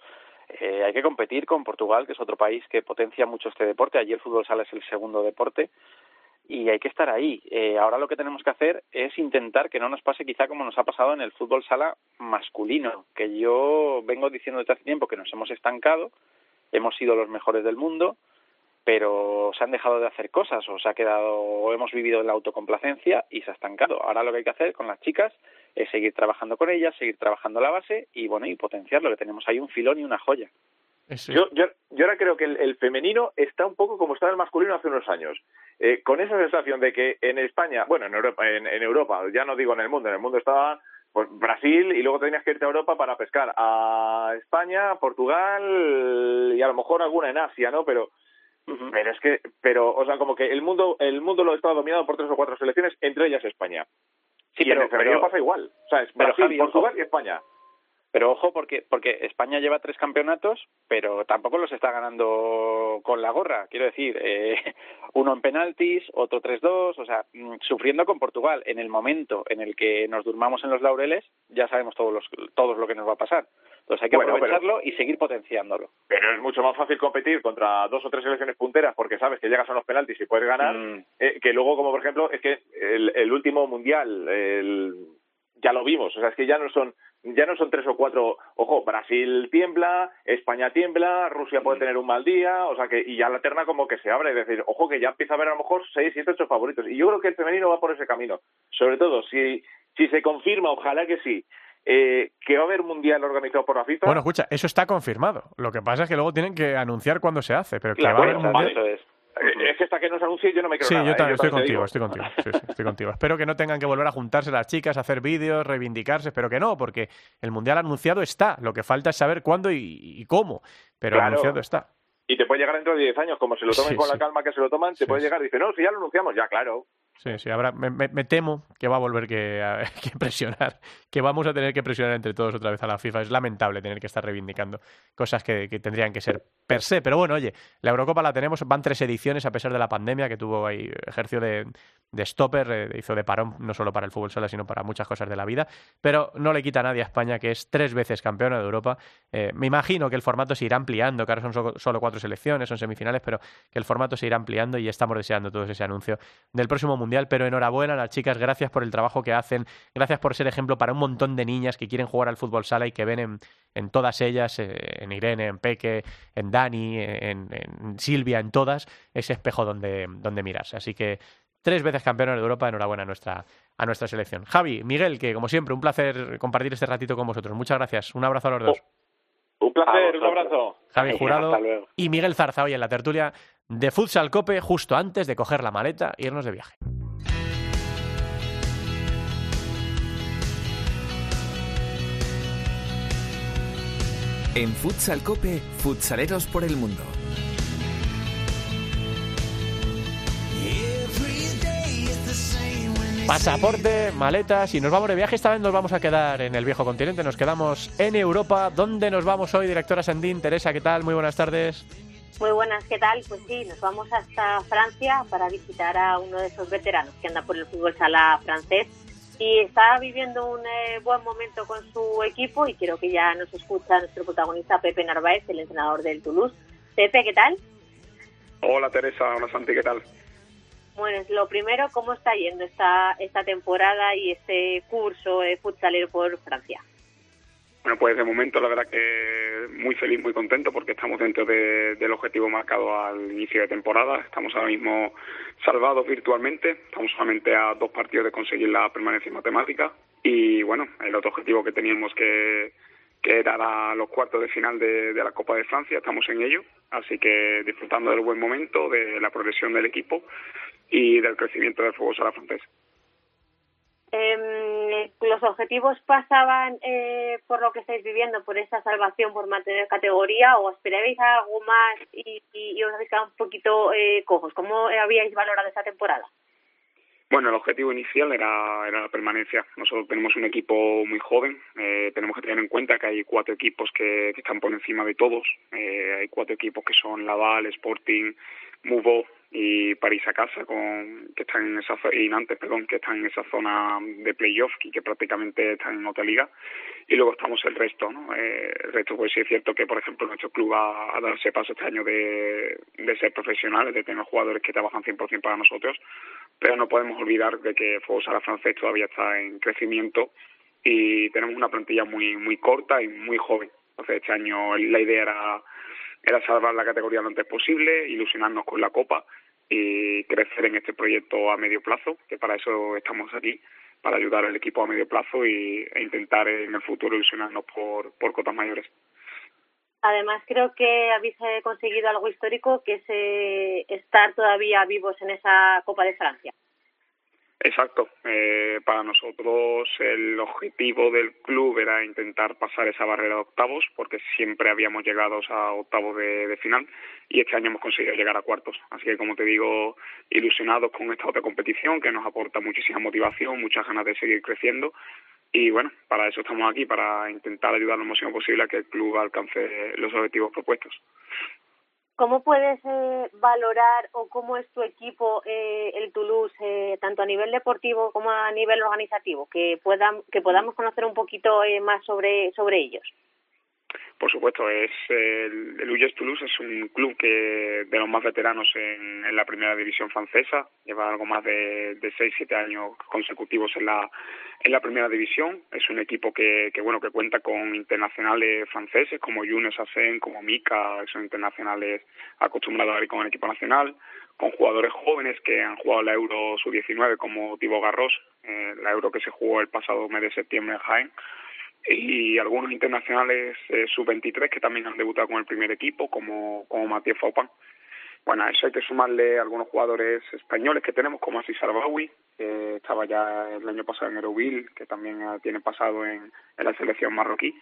eh, hay que competir con Portugal, que es otro país que potencia mucho este deporte. Allí el fútbol sala es el segundo deporte y hay que estar ahí. Eh, ahora lo que tenemos que hacer es intentar que no nos pase quizá como nos ha pasado en el fútbol sala masculino, que yo vengo diciendo desde hace tiempo que nos hemos estancado, hemos sido los mejores del mundo, pero se han dejado de hacer cosas o se ha quedado o hemos vivido en la autocomplacencia y se ha estancado. Ahora lo que hay que hacer con las chicas es seguir trabajando con ellas, seguir trabajando la base y bueno y potenciarlo, que tenemos ahí un filón y una joya. Yo, yo, yo ahora creo que el, femenino está un poco como estaba el masculino hace unos años, eh, con esa sensación de que en España, bueno, en Europa, en, Europa, ya no digo en el mundo, en el mundo estaba pues, Brasil y luego tenías que irte a Europa para pescar a España, Portugal y a lo mejor alguna en Asia, ¿no? Pero pero es que, pero, o sea, como que el mundo, el mundo lo está dominado por tres o cuatro selecciones, entre ellas España. Sí, pero, en el pasa igual. O sea, es Brasil, Portugal y España. Pero ojo, porque, porque España lleva tres campeonatos, pero tampoco los está ganando con la gorra. Quiero decir, eh, uno en penaltis, otro 3-2, o sea, mm, sufriendo con Portugal. En el momento en el que nos durmamos en los laureles, ya sabemos todos, los, todos lo que nos va a pasar. Entonces hay que aprovecharlo y seguir potenciándolo. Pero es mucho más fácil competir contra dos o tres selecciones punteras porque sabes que llegas a los penaltis y puedes ganar, mm. eh, que luego, como por ejemplo, es que el, el último mundial, el, ya lo vimos, o sea, es que ya no son ya no son tres o cuatro, ojo, Brasil tiembla, España tiembla, Rusia puede mm. tener un mal día, o sea que, y ya la terna como que se abre, es decir, ojo que ya empieza a haber a lo mejor seis, siete, ocho favoritos. Y yo creo que el femenino va por ese camino. Sobre todo, si, si se confirma, ojalá que sí, eh, que va a haber mundial organizado por la FIFA. Bueno, escucha, eso está confirmado. Lo que pasa es que luego tienen que anunciar cuándo se hace, pero que va a haber mundial. Es que hasta que nos anuncie yo no me creo sí, nada. yo también estoy contigo, estoy contigo, estoy contigo. Espero que no tengan que volver a juntarse las chicas, hacer vídeos, reivindicarse, espero que no, porque el Mundial anunciado está. Lo que falta es saber cuándo y, cómo, pero anunciado está. Y te puede llegar dentro de 10 años, como se lo tomen con la calma que se lo toman, te puede llegar y dice, no, si ya lo anunciamos, ya, claro. Sí, sí, ahora me, temo que va a volver que, que, presionar, que vamos a tener que presionar entre todos otra vez a la FIFA. Es lamentable tener que estar reivindicando cosas que, tendrían que ser per se. Pero bueno, oye, la Eurocopa la tenemos, van tres ediciones a pesar de la pandemia que tuvo ahí ejercicio de, stopper, eh, hizo de parón no solo para el fútbol sala, sino para muchas cosas de la vida. Pero no le quita a nadie a España, que es tres veces campeona de Europa. Eh, me imagino que el formato se irá ampliando, que ahora son solo cuatro selecciones, son semifinales, pero que el formato se irá ampliando y estamos deseando todos ese anuncio del próximo Mundial pero enhorabuena a las chicas, gracias por el trabajo que hacen, gracias por ser ejemplo para un montón de niñas que quieren jugar al fútbol sala y que ven en, todas ellas, eh, en Irene, en Peque, en Dani, en, Silvia, en todas, ese espejo donde, donde mirarse. Así que tres veces campeona de Europa, enhorabuena a nuestra, a nuestra selección. Javi, Miguel, que como siempre, un placer compartir este ratito con vosotros. Muchas gracias. Un abrazo a los dos. Un placer, un abrazo. Javi Jurado y Miguel Zarza hoy en la tertulia de Futsal Cope justo antes de coger la maleta e irnos de viaje. En Futsal Cope, futsaleros por el mundo. Pasaporte, maletas y nos vamos de viaje. Esta vez nos vamos a quedar en el viejo continente, nos quedamos en Europa. ¿Dónde nos vamos hoy, directora Sandín? Teresa, ¿qué tal? Muy buenas tardes. Muy buenas, ¿qué tal? Pues sí, nos vamos hasta Francia para visitar a uno de esos veteranos que anda por el fútbol sala francés y está viviendo un eh, buen momento con su equipo y quiero que ya nos escucha nuestro protagonista Pepe Narváez, el entrenador del Toulouse. Pepe, ¿qué tal? Hola Teresa, hola Santi, ¿qué tal? Bueno, lo primero, ¿cómo está yendo esta, esta temporada y este curso de futsalero por Francia? Bueno, pues de momento la verdad que muy feliz, muy contento porque estamos dentro del objetivo marcado al inicio de temporada. Estamos ahora mismo salvados virtualmente, estamos solamente a dos partidos de conseguir la permanencia matemática y bueno, el otro objetivo que teníamos que, que era los cuartos de final de, de la Copa de Francia, estamos en ello, así que disfrutando del buen momento, de la progresión del equipo y del crecimiento del fútbol sala francés. Eh, ¿Los objetivos pasaban eh, por lo que estáis viviendo, por esa salvación, por mantener categoría, o esperabais algo más y, os habéis quedado un poquito eh, cojos? ¿Cómo habíais valorado esta temporada? Bueno, el objetivo inicial era, era la permanencia. Nosotros tenemos un equipo muy joven. Eh, tenemos que tener en cuenta que hay cuatro equipos que, están por encima de todos. Eh, hay cuatro equipos que son Laval, Sporting, Mouveau y París a casa con que están en esa y Nantes perdón que están en esa zona de playoff y que prácticamente están en otra liga y luego estamos el resto no eh, el resto pues sí es cierto que por ejemplo nuestro club va a darse paso este año de, de ser profesionales de tener jugadores que trabajan 100% para nosotros pero no podemos olvidar de que Fútbol Sala francés todavía está en crecimiento y tenemos una plantilla muy muy corta y muy joven. Entonces este año la idea era era salvar la categoría lo antes posible, ilusionarnos con la Copa y crecer en este proyecto a medio plazo, que para eso estamos aquí, para ayudar al equipo a medio plazo y, e intentar en el futuro ilusionarnos por, por cotas mayores. Además, creo que habéis eh, conseguido algo histórico, que es eh, estar todavía vivos en esa Copa de Francia. Exacto. Eh, para nosotros el objetivo del club era intentar pasar esa barrera de octavos, porque siempre habíamos llegado a octavos de, de, final y este año hemos conseguido llegar a cuartos. Así que, como te digo, ilusionados con esta otra competición que nos aporta muchísima motivación, muchas ganas de seguir creciendo. Y bueno, para eso estamos aquí, para intentar ayudar lo máximo posible a que el club alcance los objetivos propuestos. ¿Cómo puedes eh, valorar o cómo es tu equipo, eh, el Toulouse, eh, tanto a nivel deportivo como a nivel organizativo? Que, puedan, que podamos conocer un poquito eh, más sobre, sobre ellos. Por supuesto, es el, el Toulouse es un club que de los más veteranos en, la primera división francesa, lleva algo más de, de 6-7 años consecutivos en la en la primera división. Es un equipo que, que bueno que cuenta con internacionales franceses como Younes Assen, como Mika, son internacionales acostumbrados a ir con el equipo nacional, con jugadores jóvenes que han jugado la Euro sub-19 como Thibaut Garros, eh, la Euro que se jugó el pasado mes de septiembre en Jaén y algunos internacionales eh, sub-23 que también han debutado con el primer equipo, como, como Matías Faupan. Bueno, a eso hay que sumarle algunos jugadores españoles que tenemos, como Asís Arbawi, que estaba ya el año pasado en Euroville, que también tiene pasado en, en la selección marroquí.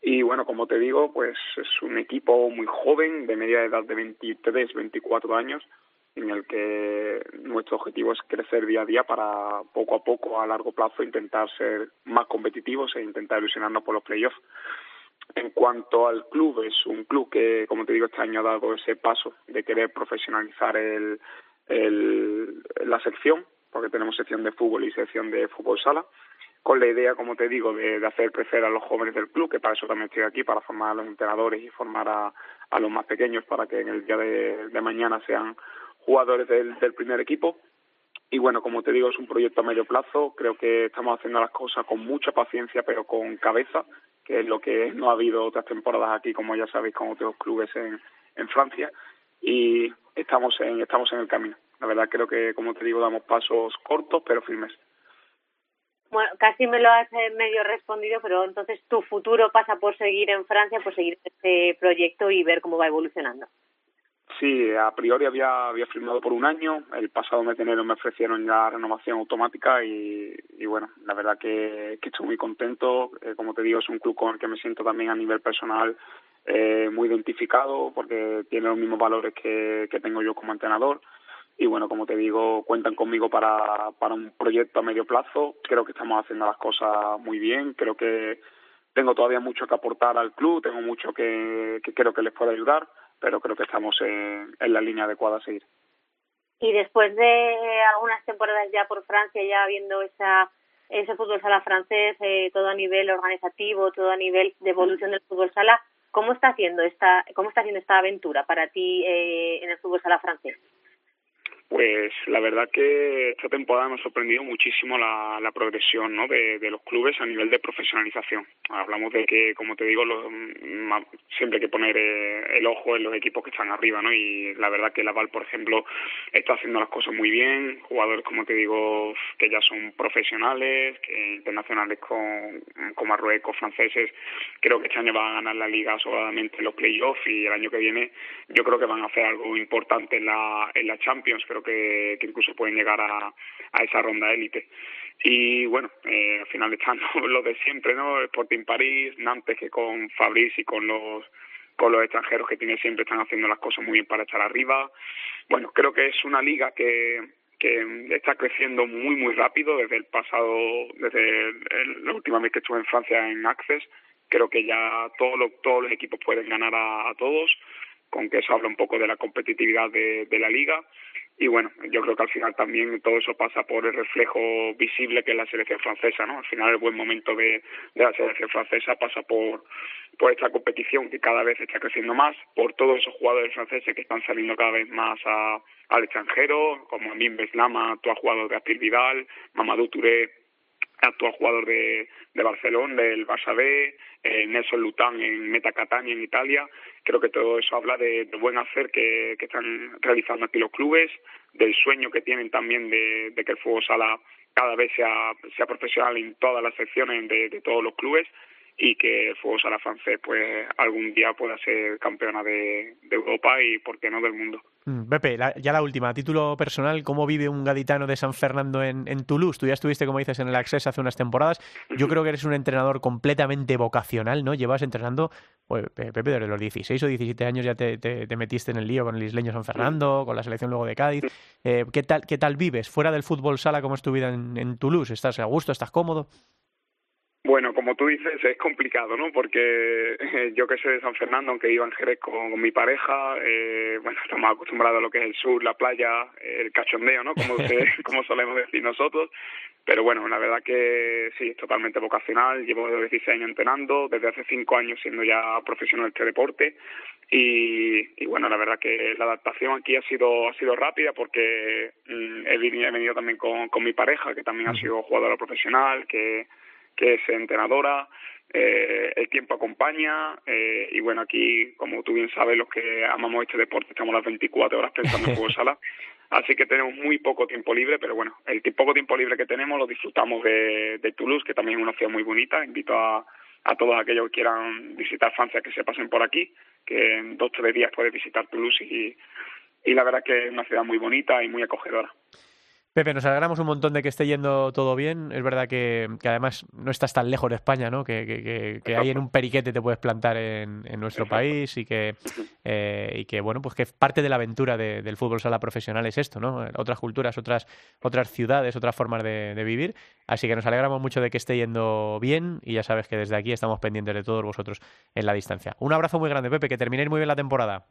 Y bueno, como te digo, pues es un equipo muy joven, de media edad de 23, 24 años, en el que nuestro objetivo es crecer día a día para poco a poco, a largo plazo, intentar ser más competitivos e intentar ilusionarnos por los playoffs. En cuanto al club, es un club que, como te digo, este año ha dado ese paso de querer profesionalizar el, la sección, porque tenemos sección de fútbol y sección de fútbol sala, con la idea, como te digo, de, hacer crecer a los jóvenes del club, que para eso también estoy aquí, para formar a los entrenadores y formar a, a los más pequeños para que en el día de mañana sean jugadores del, del primer equipo. Y bueno, como te digo, es un proyecto a medio plazo. Creo que estamos haciendo las cosas con mucha paciencia, pero con cabeza, que es lo que no ha habido otras temporadas aquí, como ya sabéis, con otros clubes en, en Francia. Y estamos en, estamos en el camino. La verdad, creo que, como te digo, damos pasos cortos, pero firmes. Bueno, casi me lo has medio respondido, pero entonces tu futuro pasa por seguir en Francia, por seguir este proyecto y ver cómo va evolucionando. Sí, a priori había, había firmado por un año. El pasado mes de enero me ofrecieron ya renovación automática y, bueno, la verdad que, estoy muy contento. Eh, como te digo, es un club con el que me siento también a nivel personal eh, muy identificado porque tiene los mismos valores que, que tengo yo como entrenador. Y bueno, como te digo, cuentan conmigo para, para un proyecto a medio plazo. Creo que estamos haciendo las cosas muy bien. Creo que tengo todavía mucho que aportar al club, tengo mucho que, que creo que les puede ayudar pero creo que estamos en, la línea adecuada a seguir. Y después de algunas temporadas ya por Francia, ya viendo esa ese fútbol sala francés, eh, todo a nivel organizativo, todo a nivel de evolución del fútbol sala, ¿cómo está haciendo esta, cómo está haciendo esta aventura para ti eh, en el fútbol sala francés? Pues la verdad que esta temporada me ha sorprendido muchísimo la, la progresión ¿no? de, los clubes a nivel de profesionalización. Hablamos de que, como te digo, lo, siempre hay que poner eh, el ojo en los equipos que están arriba, ¿no? Y la verdad que Laval, por ejemplo, está haciendo las cosas muy bien. Jugadores, como te digo, que ya son profesionales, que internacionales con, con Marruecos, franceses. Creo que este año van a ganar la liga sobradamente en los playoffs y el año que viene yo creo que van a hacer algo importante en la, en la Champions. Creo que, incluso pueden llegar a, a esa ronda élite. Y bueno, eh, al final están lo de siempre, ¿no? Sporting París, Nantes, que con Fabrice y con los con los extranjeros que tiene siempre están haciendo las cosas muy bien para estar arriba. Bueno, creo que es una liga que, que está creciendo muy muy rápido desde el pasado, desde la última vez que estuve en Francia en Access. Creo que ya todos los, todos los equipos pueden ganar a, a todos, con que eso habla un poco de la competitividad de, de la liga y bueno, yo creo que al final también todo eso pasa por el reflejo visible que es la selección francesa, ¿no? Al final el buen momento de, de la selección francesa pasa por, por esta competición que cada vez está creciendo más, por todos esos jugadores franceses que están saliendo cada vez más a, al extranjero, como Amin Beslama, actual jugador de Apil Vidal, Mamadou Touré, actual jugador de, de Barcelona, del Barça B, eh, Nelson Lután en Meta Catania en Italia. Creo que todo eso habla de, buen hacer que, están realizando aquí los clubes, del sueño que tienen también de, que el fútbol sala cada vez sea, sea profesional en todas las secciones de, de todos los clubes y que el fútbol sala francés pues algún día pueda ser campeona de, de Europa y por qué no del mundo. Mm, Pepe, la, ya la última, a título personal, ¿cómo vive un gaditano de San Fernando en, en, Toulouse? Tú ya estuviste, como dices, en el Access hace unas temporadas. Yo creo que eres un entrenador completamente vocacional, ¿no? Llevas entrenando, pues, Pepe, desde los 16 o 17 años ya te, te, te, metiste en el lío con el isleño San Fernando, con la selección luego de Cádiz. Eh, ¿qué, tal, ¿Qué tal vives? Fuera del fútbol sala, ¿cómo es tu vida en, en Toulouse? ¿Estás a gusto? ¿Estás cómodo? Bueno, como tú dices, es complicado, ¿no? Porque eh, yo que soy de San Fernando, aunque iba en Jerez con, con mi pareja, eh, bueno, estamos acostumbrados a lo que es el sur, la playa, el cachondeo, ¿no? Como, se, como solemos decir nosotros. Pero bueno, la verdad que sí, es totalmente vocacional. Llevo 16 años entrenando, desde hace 5 años siendo ya profesional de este deporte. Y, y bueno, la verdad que la adaptación aquí ha sido ha sido rápida porque mm, he, venido, he venido también con, con mi pareja, que también ha sido jugadora profesional, que que es entrenadora, eh, el tiempo acompaña eh, y bueno, aquí, como tú bien sabes, los que amamos este deporte estamos las 24 horas pensando en fútbol sala, así que tenemos muy poco tiempo libre, pero bueno, el poco tiempo libre que tenemos lo disfrutamos de, de Toulouse, que también es una ciudad muy bonita, invito a, a todos aquellos que quieran visitar Francia que se pasen por aquí, que en dos o tres días puedes visitar Toulouse y, y la verdad que es una ciudad muy bonita y muy acogedora. Pepe, nos alegramos un montón de que esté yendo todo bien. Es verdad que, que además no estás tan lejos de España, ¿no? Que, que, que ahí en un periquete te puedes plantar en, en nuestro país y que, eh, y que, bueno, pues que parte de la aventura de, del fútbol sala profesional es esto, ¿no? Otras culturas, otras, otras ciudades, otras formas de, de vivir. Así que nos alegramos mucho de que esté yendo bien y ya sabes que desde aquí estamos pendientes de todos vosotros en la distancia. Un abrazo muy grande, Pepe, que terminéis muy bien la temporada.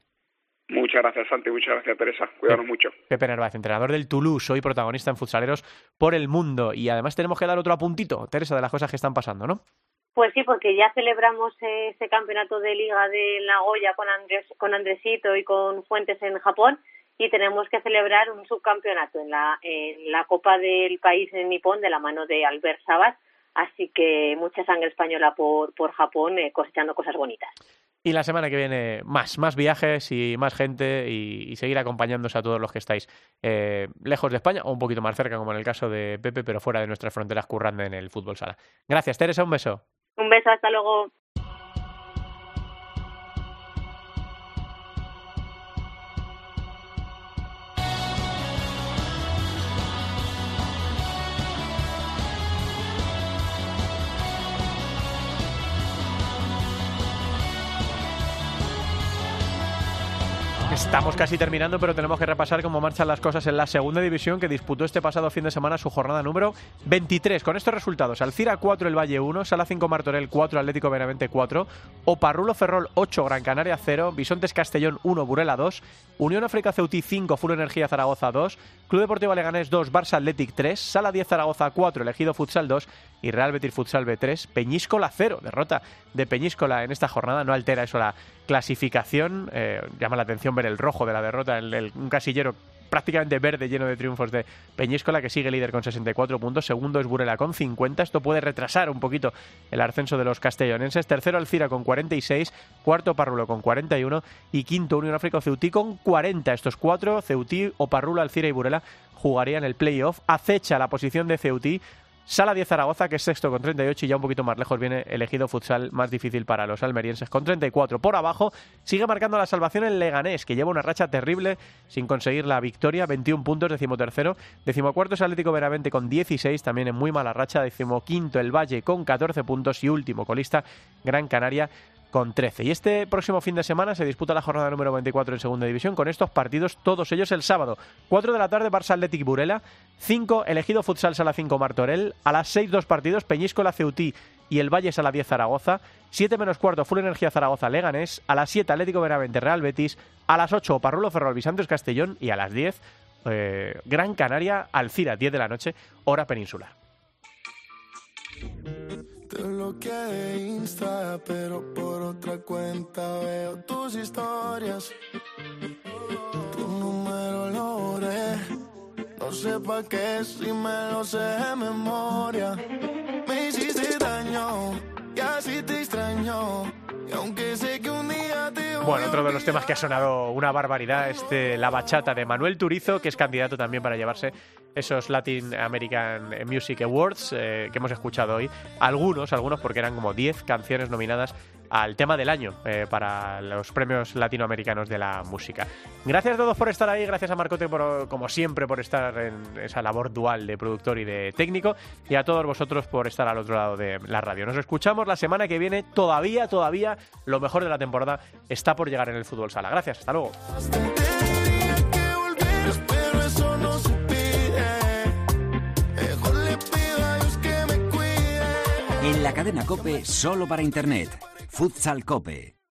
Muchas gracias, Santi. Muchas gracias, Teresa. Cuidaros mucho. Pepe Narváez, entrenador del Toulouse, hoy protagonista en Futsaleros por el mundo. Y además tenemos que dar otro apuntito, Teresa, de las cosas que están pasando, ¿no? Pues sí, porque ya celebramos ese campeonato de Liga de Nagoya con, Andrés, con Andresito y con Fuentes en Japón y tenemos que celebrar un subcampeonato en la, en la Copa del País en Nippon de la mano de Albert Sabas. Así que mucha sangre española por, por Japón eh, cosechando cosas bonitas. Y la semana que viene más, más viajes y más gente y, seguir acompañándose a todos los que estáis eh, lejos de España o un poquito más cerca, como en el caso de Pepe, pero fuera de nuestras fronteras currando en el fútbol sala. Gracias, Teresa, un beso. Un beso, hasta luego. Estamos casi terminando, pero tenemos que repasar cómo marchan las cosas en la segunda división que disputó este pasado fin de semana su jornada número 23. Con estos resultados, Alcira 4, El Valle 1, Sala 5, Martorell 4, Atlético Benavente 4, Oparrulo Ferrol 8, Gran Canaria 0, Bisontes Castellón 1, Burela 2, Unión África Ceutí 5, Full Energía Zaragoza 2, Club Deportivo Leganés 2, Barça Athletic 3, Sala 10 Zaragoza 4, Elegido Futsal 2 y Real Betis Futsal B3, Peñíscola 0, derrota de Peñíscola en esta jornada, no altera eso la clasificación, eh, llama la atención el rojo de la derrota, el, un casillero prácticamente verde lleno de triunfos de Peñíscola, que sigue líder con 64 puntos. Segundo es Burela con 50. Esto puede retrasar un poquito el ascenso de los castellonenses. Tercero Alcira con 46. Cuarto Parrulo con 41. Y quinto Unión África Ceutí con 40. Estos cuatro, Ceutí, Oparrulo, Alcira y Burela, jugarían el playoff. Acecha la posición de Ceutí Sala 10 Zaragoza, que es sexto con 38 y ya un poquito más lejos viene elegido futsal más difícil para los almerienses con 34. Por abajo sigue marcando la salvación el Leganés, que lleva una racha terrible sin conseguir la victoria, 21 puntos, decimotercero. Decimocuarto es Atlético Veravente con 16, también en muy mala racha. Decimoquinto el Valle con 14 puntos y último colista Gran Canaria con 13. Y este próximo fin de semana se disputa la jornada número 24 en Segunda División con estos partidos, todos ellos el sábado. 4 de la tarde, Barça Athletic Burela. 5, elegido Futsal Sala 5 Martorell. A las 6, dos partidos, Peñíscola Ceutí y el Valle Sala 10 Zaragoza. 7 menos cuarto, Full Energía Zaragoza Leganés. A las 7, Atlético Benavente Real Betis. A las 8, Parrulo Ferrol Visantes Castellón. Y a las 10, eh, Gran Canaria Alcira, 10 de la noche, hora peninsular. Te bloqueé de Insta, pero por otra cuenta veo tus historias. Tu número lo borré. No sé pa' qué si me lo sé de memoria. Me hiciste daño y así te extraño. Y aunque sé que un día te voy Bueno, otro de los temas que ha sonado una barbaridad, este, la bachata de Manuel Turizo, que es candidato también para llevarse esos Latin American Music Awards eh, que hemos escuchado hoy. Algunos, algunos porque eran como 10 canciones nominadas al tema del año eh, para los premios latinoamericanos de la música. Gracias a todos por estar ahí, gracias a Marcote por, como siempre por estar en esa labor dual de productor y de técnico y a todos vosotros por estar al otro lado de la radio. Nos escuchamos la semana que viene, todavía, todavía lo mejor de la temporada está por llegar en el fútbol sala. Gracias, hasta luego. En la cadena Cope, solo para Internet. Futsal Cope.